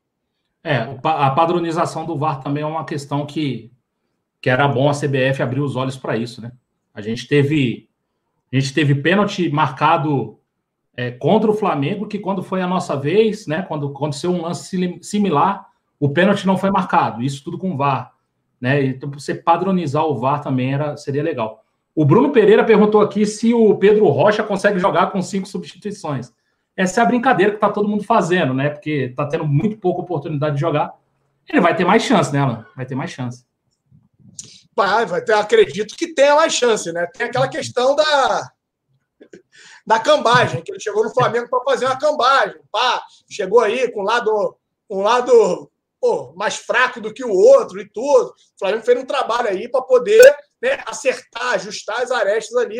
É, a padronização do VAR também é uma questão que, que era bom a CBF abrir os olhos para isso, né? A gente teve a gente teve pênalti marcado é, contra o Flamengo, que quando foi a nossa vez, né? Quando aconteceu um lance similar, o pênalti não foi marcado. Isso tudo com VAR, né? Então você padronizar o VAR também era seria legal. O Bruno Pereira perguntou aqui se o Pedro Rocha consegue jogar com cinco substituições essa é a brincadeira que está todo mundo fazendo, né? Porque está tendo muito pouca oportunidade de jogar. Ele vai ter mais chance, né, Alan? Vai ter mais chance. Vai, vai ter, acredito que tenha mais chance, né? Tem aquela questão da, da cambagem, que ele chegou no Flamengo para fazer uma cambagem. Pá, chegou aí com um lado, um lado pô, mais fraco do que o outro e tudo. O Flamengo fez um trabalho aí para poder né, acertar, ajustar as arestas ali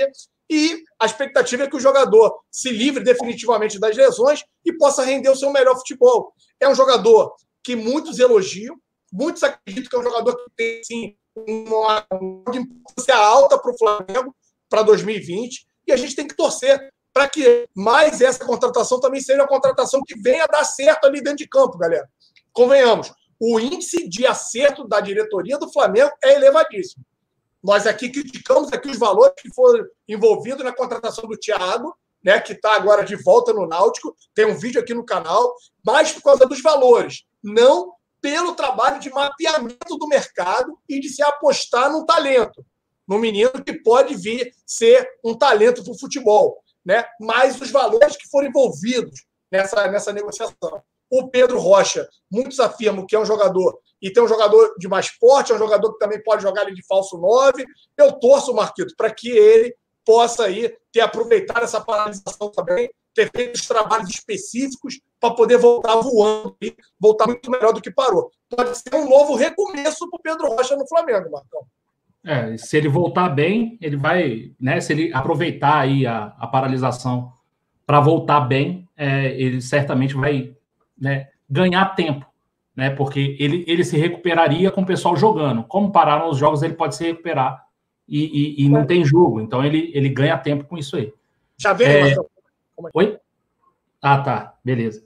e a expectativa é que o jogador se livre definitivamente das lesões e possa render o seu melhor futebol. É um jogador que muitos elogiam, muitos acreditam que é um jogador que tem sim, uma, importância alta para o Flamengo para 2020 e a gente tem que torcer para que mais essa contratação também seja uma contratação que venha a dar certo ali dentro de campo, galera. Convenhamos, o índice de acerto da diretoria do Flamengo é elevadíssimo. Nós aqui criticamos aqui os valores que foram envolvidos na contratação do Thiago, né, que está agora de volta no Náutico. Tem um vídeo aqui no canal, mas por causa dos valores, não pelo trabalho de mapeamento do mercado e de se apostar num talento, num menino que pode vir ser um talento para o futebol, né? Mas os valores que foram envolvidos nessa, nessa negociação. O Pedro Rocha, muitos afirmam que é um jogador e tem um jogador de mais porte, é um jogador que também pode jogar ali de falso 9. Eu torço, Marquito, para que ele possa aí ter aproveitado essa paralisação também, ter feito os trabalhos específicos para poder voltar voando e voltar muito melhor do que parou. Pode ser um novo recomeço para o Pedro Rocha no Flamengo, Marcão. É, se ele voltar bem, ele vai, né? Se ele aproveitar aí a, a paralisação para voltar bem, é, ele certamente vai né, ganhar tempo, né? Porque ele, ele se recuperaria com o pessoal jogando. Como pararam os jogos, ele pode se recuperar e, e, e não tem jogo. Então ele, ele ganha tempo com isso aí. Já veio, é... é Oi? Ah, tá, beleza.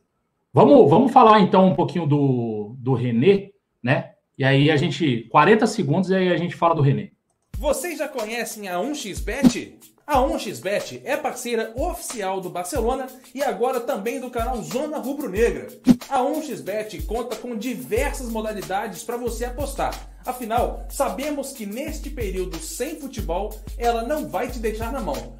Vamos, vamos falar então um pouquinho do, do René, né? E aí a gente. 40 segundos e aí a gente fala do René. Vocês já conhecem a 1xBet? A 1xBet é parceira oficial do Barcelona e agora também do canal Zona Rubro Negra. A 1xBet conta com diversas modalidades para você apostar. Afinal, sabemos que neste período sem futebol, ela não vai te deixar na mão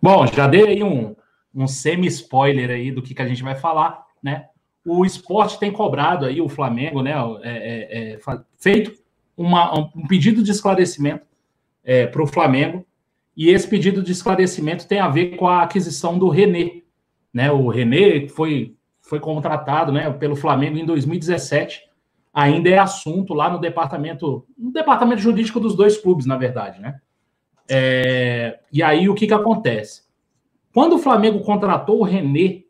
Bom, já dei aí um, um semi-spoiler aí do que, que a gente vai falar, né? O esporte tem cobrado aí o Flamengo, né? É, é, é feito uma, um pedido de esclarecimento é, para o Flamengo, e esse pedido de esclarecimento tem a ver com a aquisição do René. Né? O René foi, foi contratado né, pelo Flamengo em 2017, ainda é assunto lá no departamento, no departamento jurídico dos dois clubes, na verdade, né? É, e aí o que, que acontece? Quando o Flamengo contratou o René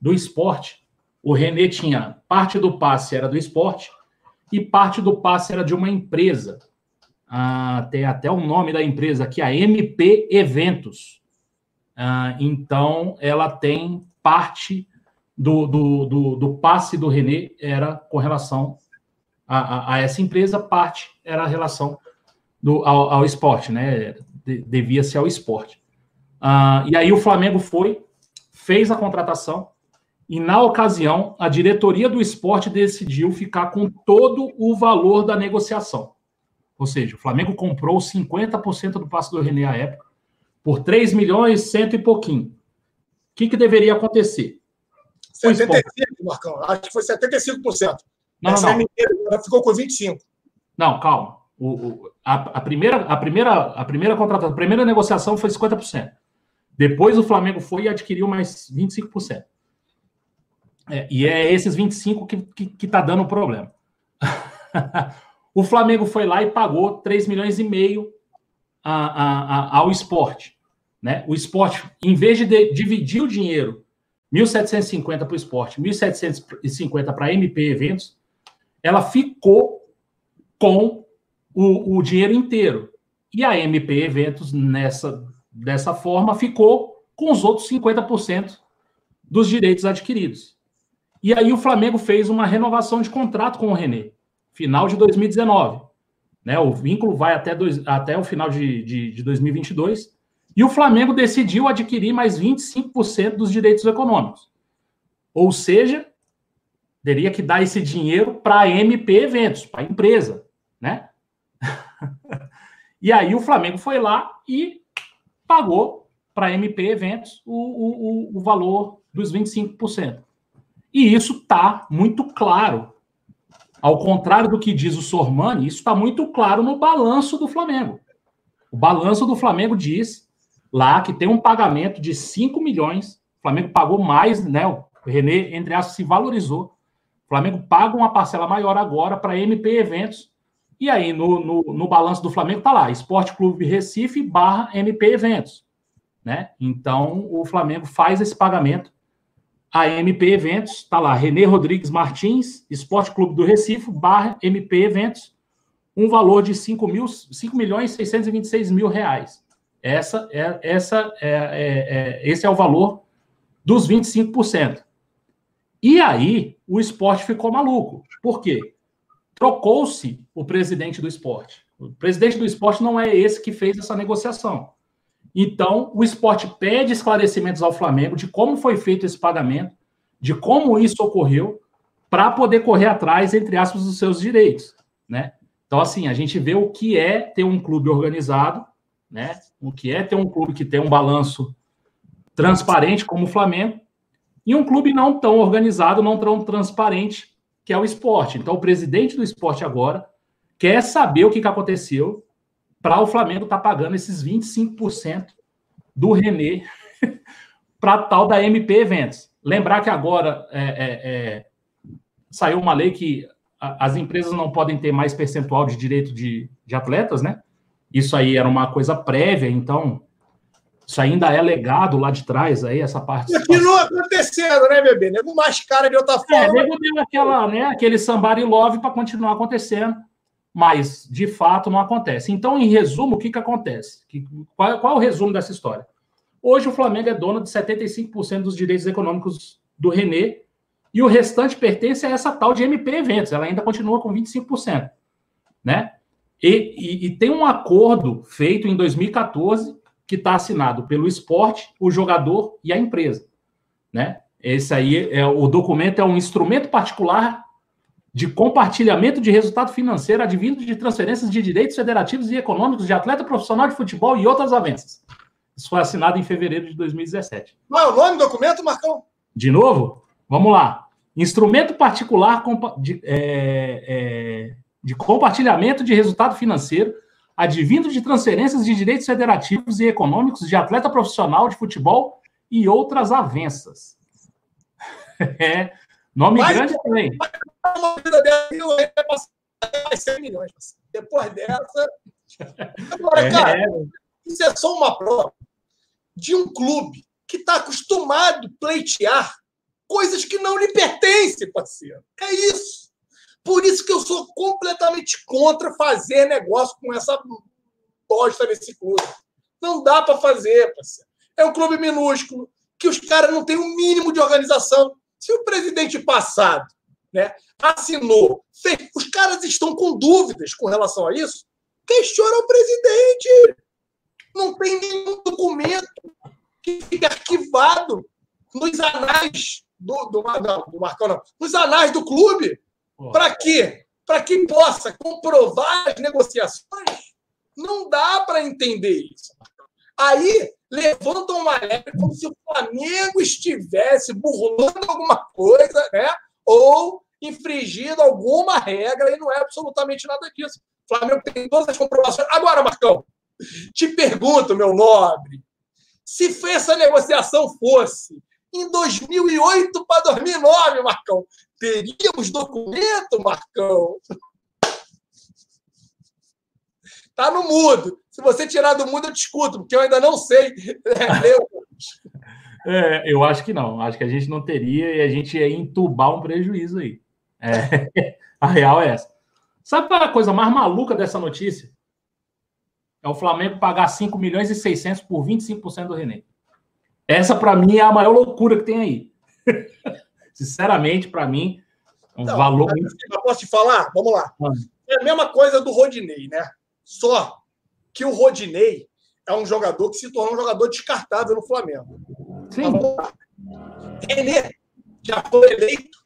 do esporte, o René tinha parte do passe era do esporte e parte do passe era de uma empresa. Ah, tem até o nome da empresa aqui, a MP Eventos. Ah, então, ela tem parte do, do, do, do, passe do René era com relação a, a, a essa empresa, parte era a relação do, ao, ao esporte, né? Devia-se ao esporte. Uh, e aí o Flamengo foi, fez a contratação, e na ocasião, a diretoria do esporte decidiu ficar com todo o valor da negociação. Ou seja, o Flamengo comprou 50% do passe do René à época, por 3 milhões cento e pouquinho. O que, que deveria acontecer? 75, Marcão. Acho que foi 75%. Não, não, não. ficou com 25%. Não, calma. O, o, a, a, primeira, a, primeira, a primeira contratação, a primeira negociação foi 50%. Depois o Flamengo foi e adquiriu mais 25%. É, e é esses 25% que que, que tá dando o problema. o Flamengo foi lá e pagou 3 milhões e meio a, a, ao esporte. Né? O esporte, em vez de, de dividir o dinheiro, 1.750 para o esporte, 1.750 para a MP Eventos, ela ficou com o, o dinheiro inteiro. E a MP Eventos, nessa, dessa forma, ficou com os outros 50% dos direitos adquiridos. E aí o Flamengo fez uma renovação de contrato com o René, final de 2019. Né, o vínculo vai até, dois, até o final de, de, de 2022. E o Flamengo decidiu adquirir mais 25% dos direitos econômicos. Ou seja, teria que dar esse dinheiro para a MP Eventos, para a empresa. Né? E aí o Flamengo foi lá e pagou para MP Eventos o, o, o valor dos 25%. E isso está muito claro. Ao contrário do que diz o Sormani, isso está muito claro no balanço do Flamengo. O balanço do Flamengo diz lá que tem um pagamento de 5 milhões. O Flamengo pagou mais, né? O René, entre aspas, se valorizou. O Flamengo paga uma parcela maior agora para MP Eventos e aí, no, no, no balanço do Flamengo, tá lá, Esporte Clube Recife barra MP Eventos. Né? Então, o Flamengo faz esse pagamento. A MP Eventos, tá lá, Renê Rodrigues Martins, Esporte Clube do Recife, barra MP Eventos, um valor de 5, mil, 5 milhões e 626 mil reais. Essa é, essa é, é, é, esse é o valor dos 25%. E aí o esporte ficou maluco. Por quê? Trocou-se o presidente do esporte. O presidente do esporte não é esse que fez essa negociação. Então, o esporte pede esclarecimentos ao Flamengo de como foi feito esse pagamento, de como isso ocorreu, para poder correr atrás, entre aspas, dos seus direitos. Né? Então, assim, a gente vê o que é ter um clube organizado, né? o que é ter um clube que tem um balanço transparente como o Flamengo, e um clube não tão organizado, não tão transparente, que é o esporte. Então, o presidente do esporte agora quer saber o que, que aconteceu para o Flamengo estar tá pagando esses 25% do Renê para tal da MP Eventos. Lembrar que agora é, é, é, saiu uma lei que as empresas não podem ter mais percentual de direito de, de atletas, né? Isso aí era uma coisa prévia, então isso ainda é legado lá de trás, aí, essa parte. Continua acontecendo, né, bebê? Nego mais cara de outra forma. É, nego deu aquela, né, aquele somebody love para continuar acontecendo mas de fato não acontece. Então, em resumo, o que, que acontece? qual, qual é o resumo dessa história? Hoje o Flamengo é dono de 75% dos direitos econômicos do Renê e o restante pertence a essa tal de MP Eventos. Ela ainda continua com 25%. Né? E, e, e tem um acordo feito em 2014 que está assinado pelo esporte, o jogador e a empresa. Né? Esse aí é o documento é um instrumento particular de compartilhamento de resultado financeiro advindo de transferências de direitos federativos e econômicos de atleta profissional de futebol e outras avanças. Isso foi assinado em fevereiro de 2017. Qual é o nome do documento, Marcão? De novo? Vamos lá. Instrumento particular de, é, é, de compartilhamento de resultado financeiro advindo de transferências de direitos federativos e econômicos de atleta profissional de futebol e outras avanças. é, Nome mas, grande também. Uma vida dela mais 100 milhões. Depois dessa. Agora, é, cara, isso é só uma prova de um clube que está acostumado a pleitear coisas que não lhe pertencem, parceiro. É isso. Por isso que eu sou completamente contra fazer negócio com essa bosta nesse clube. Não dá para fazer, parceiro. É um clube minúsculo, que os caras não têm o um mínimo de organização. Se o presidente passado né, assinou, fez, os caras estão com dúvidas com relação a isso, questiona o presidente. Não tem nenhum documento que fique arquivado nos anais do, do, não, do Marcão, não, nos anais do clube. Para quê? Para que possa comprovar as negociações. Não dá para entender isso. Aí levantam uma lebre como se o Flamengo estivesse burlando alguma coisa, né? Ou infringindo alguma regra, e não é absolutamente nada disso. O Flamengo tem todas as comprovações. Agora, Marcão, te pergunto, meu nobre, se essa negociação fosse em 2008 para 2009, Marcão, teríamos documento, Marcão? Tá no mudo. Se você tirar do mundo, eu discuto, porque eu ainda não sei É, eu acho que não. Acho que a gente não teria e a gente ia entubar um prejuízo aí. É, a real é essa. Sabe qual é a coisa mais maluca dessa notícia? É o Flamengo pagar 5 milhões e 600 por 25% do René. Essa, para mim, é a maior loucura que tem aí. Sinceramente, para mim, é um não, valor. Eu posso te falar? Vamos lá. É a mesma coisa do Rodinei, né? Só que o Rodinei é um jogador que se tornou um jogador descartável no Flamengo. Sim. René já foi eleito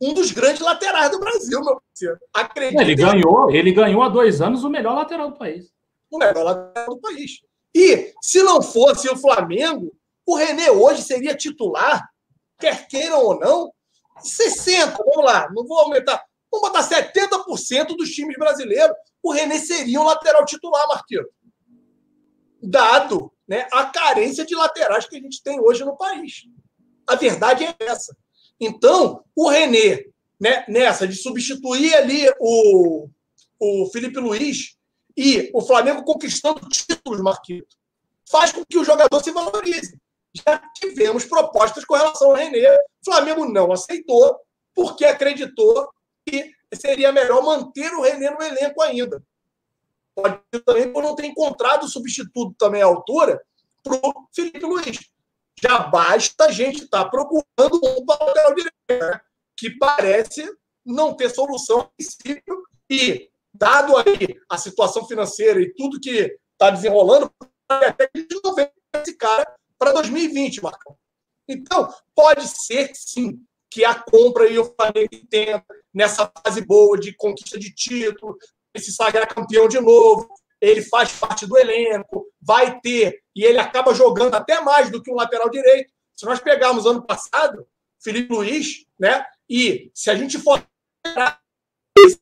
um dos grandes laterais do Brasil, meu parceiro. Acredito. Ele ganhou, ele ganhou há dois anos o melhor lateral do país. O melhor lateral do país. E se não fosse o Flamengo, o René hoje seria titular, quer queiram ou não, 60, vamos lá, não vou aumentar. Vamos botar 70% dos times brasileiros o René seria um lateral titular, Marquinhos. Dado né, a carência de laterais que a gente tem hoje no país. A verdade é essa. Então, o René, né, nessa de substituir ali o, o Felipe Luiz e o Flamengo conquistando títulos, Marquinhos, faz com que o jogador se valorize. Já tivemos propostas com relação ao René. O Flamengo não aceitou, porque acreditou que seria melhor manter o René no elenco ainda. Pode também por não ter encontrado substituto também à altura para o Felipe Luiz. já basta a gente estar tá procurando um lateral direito, né? que parece não ter solução a princípio e, dado aí a situação financeira e tudo que está desenrolando, até que a gente não vê esse cara para 2020, Marcão. Então, pode ser, sim, que a compra e o Flamengo entenda nessa fase boa de conquista de título, se sagrar campeão de novo, ele faz parte do elenco, vai ter, e ele acaba jogando até mais do que um lateral direito. Se nós pegarmos ano passado, Felipe Luiz, né? E se a gente for esse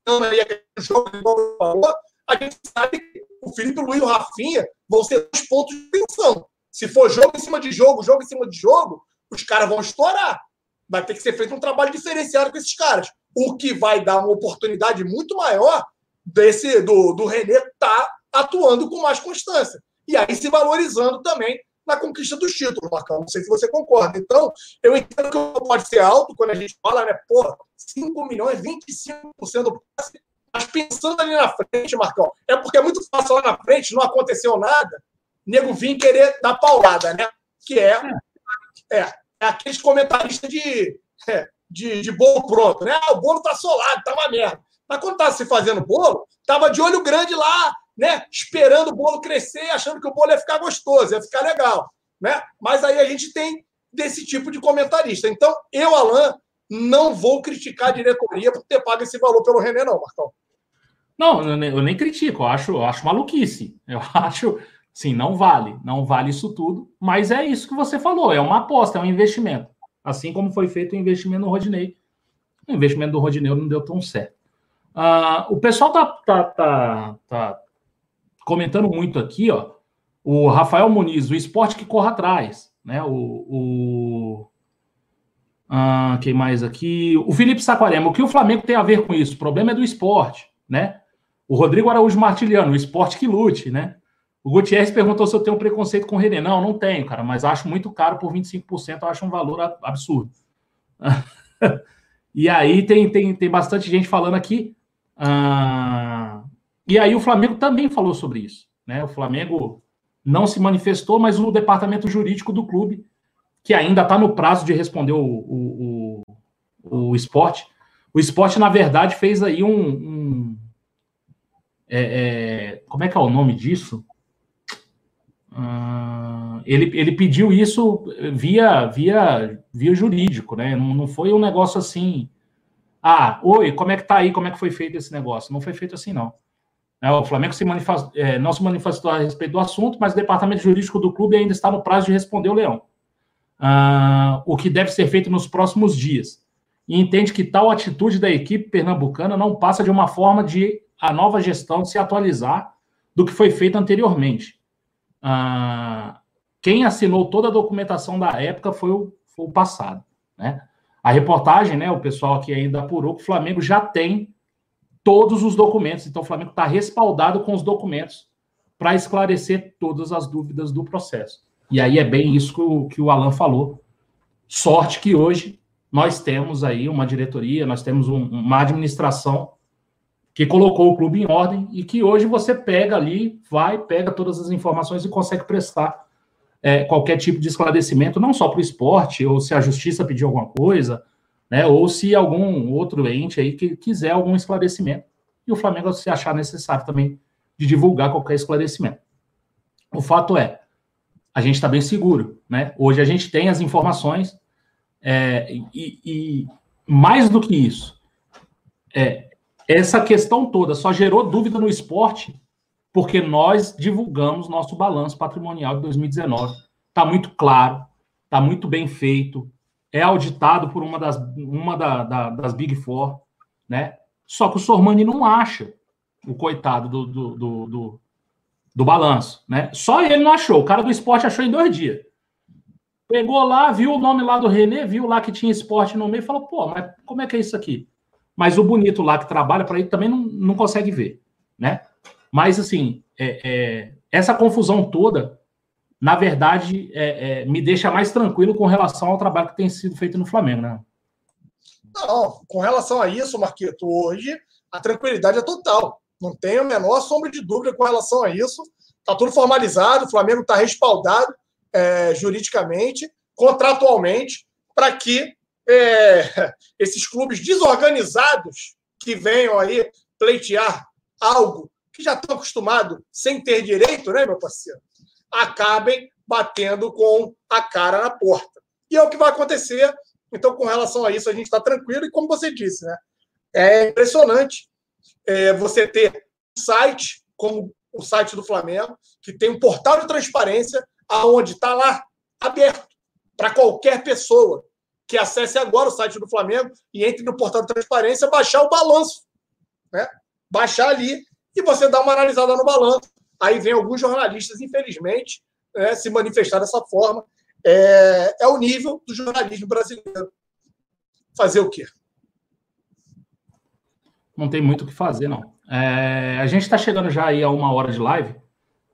a gente sabe que o Felipe Luiz e o Rafinha vão ser os pontos de tensão. Se for jogo em cima de jogo, jogo em cima de jogo, os caras vão estourar. Vai ter que ser feito um trabalho diferenciado com esses caras. O que vai dar uma oportunidade muito maior desse do, do René estar tá atuando com mais constância. E aí se valorizando também na conquista dos títulos, Marcão. Não sei se você concorda. Então, eu entendo que pode ser alto quando a gente fala, né? Pô, 5 milhões, 25% do passe. Mas pensando ali na frente, Marcão, é porque é muito fácil lá na frente, não aconteceu nada, nego vir querer dar paulada, né? Que é, é, é aqueles comentaristas de, é, de, de bolo pronto, né? Ah, o bolo tá solado, tá uma merda. Mas quando tava se fazendo bolo, tava de olho grande lá, né? Esperando o bolo crescer, achando que o bolo ia ficar gostoso, ia ficar legal, né? Mas aí a gente tem desse tipo de comentarista. Então, eu, Alain, não vou criticar a diretoria por ter pago esse valor pelo René, não, Marcão. Não, eu nem, eu nem critico, eu acho, eu acho maluquice. Eu acho, sim, não vale, não vale isso tudo, mas é isso que você falou, é uma aposta, é um investimento. Assim como foi feito o investimento no Rodinei. O investimento do Rodinei não deu tão certo. Uh, o pessoal tá, tá, tá, tá comentando muito aqui, ó. O Rafael Muniz, o esporte que corre atrás, né? O, o ah, quem mais aqui? O Felipe Saquarema. O que o Flamengo tem a ver com isso? O problema é do esporte, né? O Rodrigo Araújo Martiliano, o esporte que lute, né? O Gutierrez perguntou se eu tenho preconceito com o René. Não, não tenho, cara, mas acho muito caro por 25%, eu acho um valor absurdo. e aí tem, tem, tem bastante gente falando aqui. Ah, e aí o Flamengo também falou sobre isso. Né? O Flamengo não se manifestou, mas o departamento jurídico do clube que ainda está no prazo de responder o, o, o, o, esporte. O esporte, na verdade, fez aí um. um é, é, como é que é o nome disso? Uh, ele, ele pediu isso via, via, via jurídico, né? Não, não foi um negócio assim. Ah, oi, como é que tá aí? Como é que foi feito esse negócio? Não foi feito assim, não. É, o Flamengo se manifest, é, não se manifestou a respeito do assunto, mas o departamento jurídico do clube ainda está no prazo de responder o Leão uh, o que deve ser feito nos próximos dias. E entende que tal atitude da equipe pernambucana não passa de uma forma de a nova gestão se atualizar do que foi feito anteriormente. Uh, quem assinou toda a documentação da época foi o, foi o passado. Né? A reportagem, né, o pessoal aqui ainda apurou que o Flamengo já tem todos os documentos, então o Flamengo está respaldado com os documentos para esclarecer todas as dúvidas do processo. E aí é bem isso que o, que o Alan falou. Sorte que hoje nós temos aí uma diretoria, nós temos um, uma administração que colocou o clube em ordem e que hoje você pega ali, vai, pega todas as informações e consegue prestar é, qualquer tipo de esclarecimento, não só para o esporte, ou se a justiça pedir alguma coisa, né, ou se algum outro ente aí que quiser algum esclarecimento. E o Flamengo se achar necessário também de divulgar qualquer esclarecimento. O fato é, a gente está bem seguro. Né? Hoje a gente tem as informações é, e, e, mais do que isso, é, essa questão toda só gerou dúvida no esporte porque nós divulgamos nosso balanço patrimonial de 2019. Está muito claro, está muito bem feito, é auditado por uma das, uma da, da, das Big Four, né? Só que o Sormani não acha o coitado do, do, do, do do balanço, né? Só ele não achou. O cara do esporte achou em dois dias. Pegou lá, viu o nome lá do Renê, viu lá que tinha esporte no meio falou: pô, mas como é que é isso aqui? Mas o bonito lá que trabalha para ele também não, não consegue ver, né? Mas assim, é, é, essa confusão toda, na verdade, é, é, me deixa mais tranquilo com relação ao trabalho que tem sido feito no Flamengo, né? Não, com relação a isso, Marquito, hoje a tranquilidade é total. Não tenho a menor sombra de dúvida com relação a isso. Está tudo formalizado, o Flamengo está respaldado é, juridicamente. contratualmente para que é, esses clubes desorganizados que venham aí pleitear algo que já estão acostumados sem ter direito, né, meu parceiro? Acabem batendo com a cara na porta. E é o que vai acontecer. Então, com relação a isso, a gente está tranquilo. E como você disse, né? É impressionante é, você ter um site como o site do Flamengo, que tem um portal de transparência, aonde está lá aberto para qualquer pessoa que acesse agora o site do Flamengo e entre no portal de transparência, baixar o balanço, né? Baixar ali e você dá uma analisada no balanço. Aí vem alguns jornalistas, infelizmente, né, se manifestar dessa forma. É, é o nível do jornalismo brasileiro. Fazer o quê? Não tem muito o que fazer, não. É, a gente está chegando já aí a uma hora de live.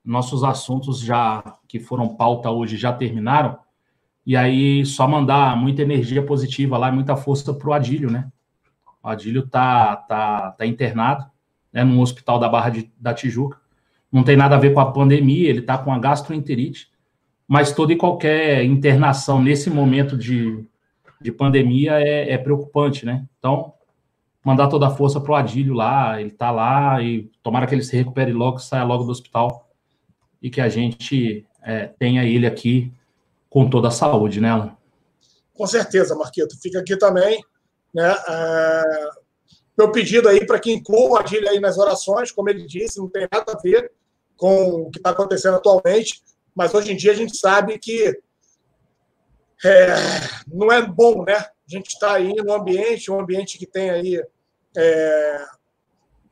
Nossos assuntos já que foram pauta hoje já terminaram. E aí, só mandar muita energia positiva lá, muita força para o Adílio, né? O Adílio tá, tá, tá internado né, no hospital da Barra de, da Tijuca. Não tem nada a ver com a pandemia, ele tá com a gastroenterite. Mas toda e qualquer internação nesse momento de, de pandemia é, é preocupante, né? Então, mandar toda a força pro Adílio lá, ele tá lá e tomara que ele se recupere logo, saia logo do hospital e que a gente é, tenha ele aqui com toda a saúde, né? Com certeza, Marquito. Fica aqui também, né? É... Meu pedido aí para que inclua o Adílio aí nas orações, como ele disse, não tem nada a ver com o que está acontecendo atualmente, mas hoje em dia a gente sabe que é, não é bom, né? A gente está aí no ambiente, um ambiente que tem aí é,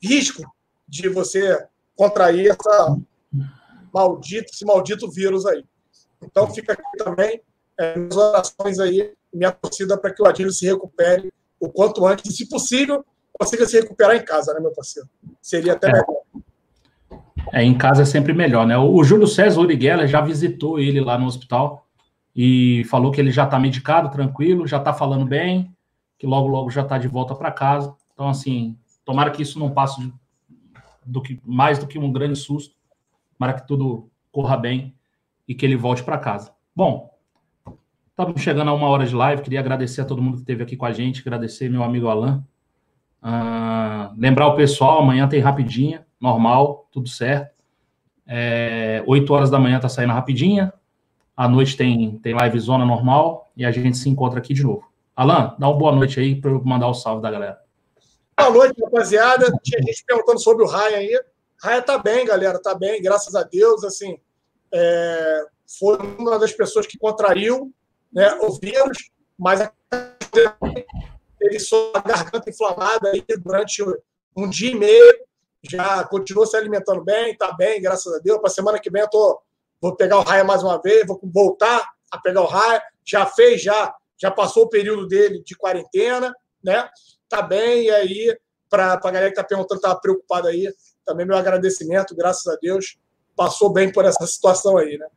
risco de você contrair essa maldito, esse maldito vírus aí. Então fica aqui também é, minhas orações aí, minha torcida para que o Adílio se recupere o quanto antes, e, se possível, consiga se recuperar em casa, né, meu parceiro? Seria até é. melhor. É, em casa é sempre melhor, né? O Júlio César Uriguela já visitou ele lá no hospital e falou que ele já está medicado, tranquilo, já está falando bem, que logo, logo já está de volta para casa. Então, assim, tomara que isso não passe do que, mais do que um grande susto. Tomara que tudo corra bem e que ele volte para casa. Bom, estamos chegando a uma hora de live. Queria agradecer a todo mundo que esteve aqui com a gente, agradecer meu amigo Alan. Uh, lembrar o pessoal, amanhã tem rapidinha, normal, tudo certo. É, 8 horas da manhã tá saindo rapidinha. À noite tem, tem live zona normal e a gente se encontra aqui de novo. Alan, dá uma boa noite aí para eu mandar o salve da galera. Boa noite, rapaziada. Tinha gente perguntando sobre o Raia aí. Raia tá bem, galera, tá bem, graças a Deus. Assim, é, foi uma das pessoas que contraiu né, o vírus, mas ele só a garganta inflamada aí durante um dia e meio, já continuou se alimentando bem, está bem, graças a Deus. Para semana que vem eu tô, vou pegar o raia mais uma vez, vou voltar a pegar o raia. Já fez, já, já passou o período dele de quarentena, né? Tá bem, e aí, para a galera que está perguntando, estava preocupada aí, também meu agradecimento, graças a Deus, passou bem por essa situação aí, né?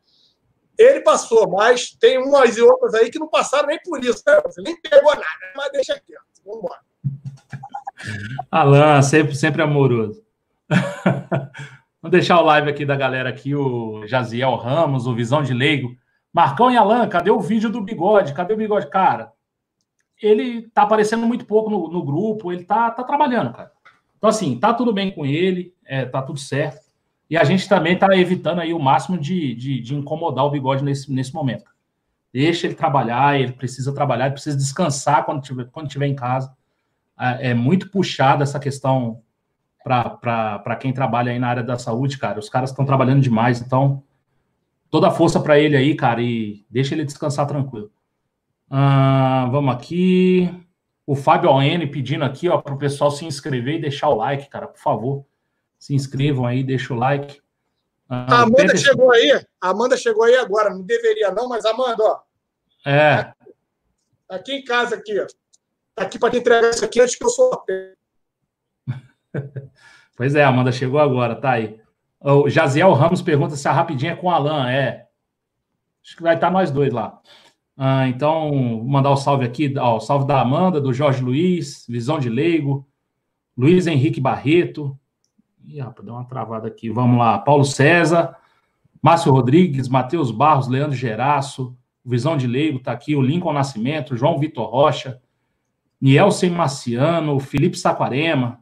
Ele passou, mas tem umas e outras aí que não passaram nem por isso, né? Você nem pegou nada, mas deixa quieto. Vamos embora. Alan, sempre, sempre amoroso. Vamos deixar o live aqui da galera aqui, o Jaziel Ramos, o Visão de Leigo. Marcão e Alan, cadê o vídeo do bigode? Cadê o bigode? Cara, ele tá aparecendo muito pouco no, no grupo, ele tá, tá trabalhando, cara. Então, assim, tá tudo bem com ele, é, tá tudo certo. E a gente também está evitando aí o máximo de, de, de, incomodar o bigode nesse, nesse momento. Deixa ele trabalhar, ele precisa trabalhar, ele precisa descansar quando tiver, quando tiver em casa. É, é muito puxada essa questão para quem trabalha aí na área da saúde, cara. Os caras estão trabalhando demais, então toda a força para ele aí, cara, e deixa ele descansar tranquilo. Ah, vamos aqui. O Fábio ON pedindo aqui, ó, para o pessoal se inscrever e deixar o like, cara, por favor se inscrevam aí, deixa o like. Ah, a Amanda chegou aí, a Amanda chegou aí agora, não deveria não, mas Amanda, ó. É. Aqui em casa, aqui, ó. Tá aqui para te entregar isso aqui antes que eu sou. pois é, Amanda chegou agora, tá aí. O Jaziel Ramos pergunta se a rapidinha é com o Alan. É. Acho que vai estar nós dois lá. Ah, então, vou mandar o salve aqui, ó, o salve da Amanda, do Jorge Luiz, Visão de Leigo, Luiz Henrique Barreto, Ih, rapaz, deu uma travada aqui. Vamos lá. Paulo César, Márcio Rodrigues, Matheus Barros, Leandro Geraço, Visão de Leigo está aqui, o Lincoln Nascimento, João Vitor Rocha, Nielsen Marciano, Felipe Saquarema.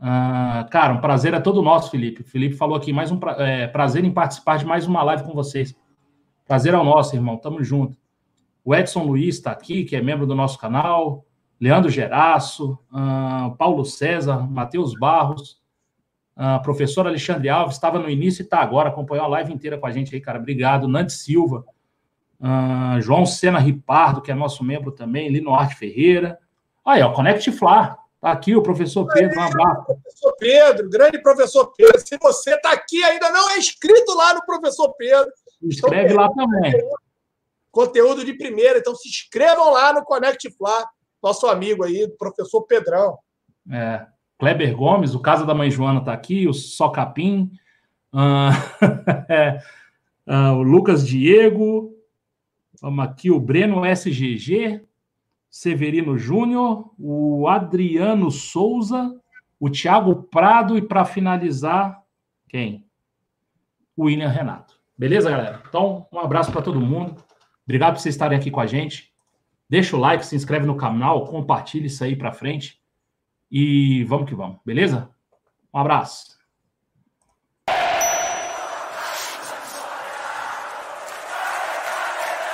Ah, cara, um prazer é todo nosso, Felipe. O Felipe falou aqui, mais um pra, é, prazer em participar de mais uma live com vocês. Prazer é o nosso, irmão. Tamo junto. O Edson Luiz está aqui, que é membro do nosso canal. Leandro Geraço, uh, Paulo César, Matheus Barros, uh, professor Alexandre Alves, estava no início e está agora, acompanhou a live inteira com a gente aí, cara. Obrigado. Nante Silva, uh, João Sena Ripardo, que é nosso membro também, Lino Arte Ferreira. Aí, ó, Connect Fla. Tá aqui o professor Pedro, um abraço. Professor Pedro, grande professor Pedro. Se você está aqui ainda não é inscrito lá no professor Pedro, inscreve lá também. Conteúdo de primeira, então se inscrevam lá no Connect Fla nosso amigo aí, professor Pedrão. É, Kleber Gomes, o Casa da Mãe Joana está aqui, o Socapim, uh, uh, o Lucas Diego, vamos aqui, o Breno SGG, Severino Júnior, o Adriano Souza, o Thiago Prado e para finalizar, quem? O William Renato. Beleza, galera? Então, um abraço para todo mundo. Obrigado por vocês estarem aqui com a gente. Deixa o like, se inscreve no canal, compartilha isso aí para frente. E vamos que vamos, beleza? Um abraço.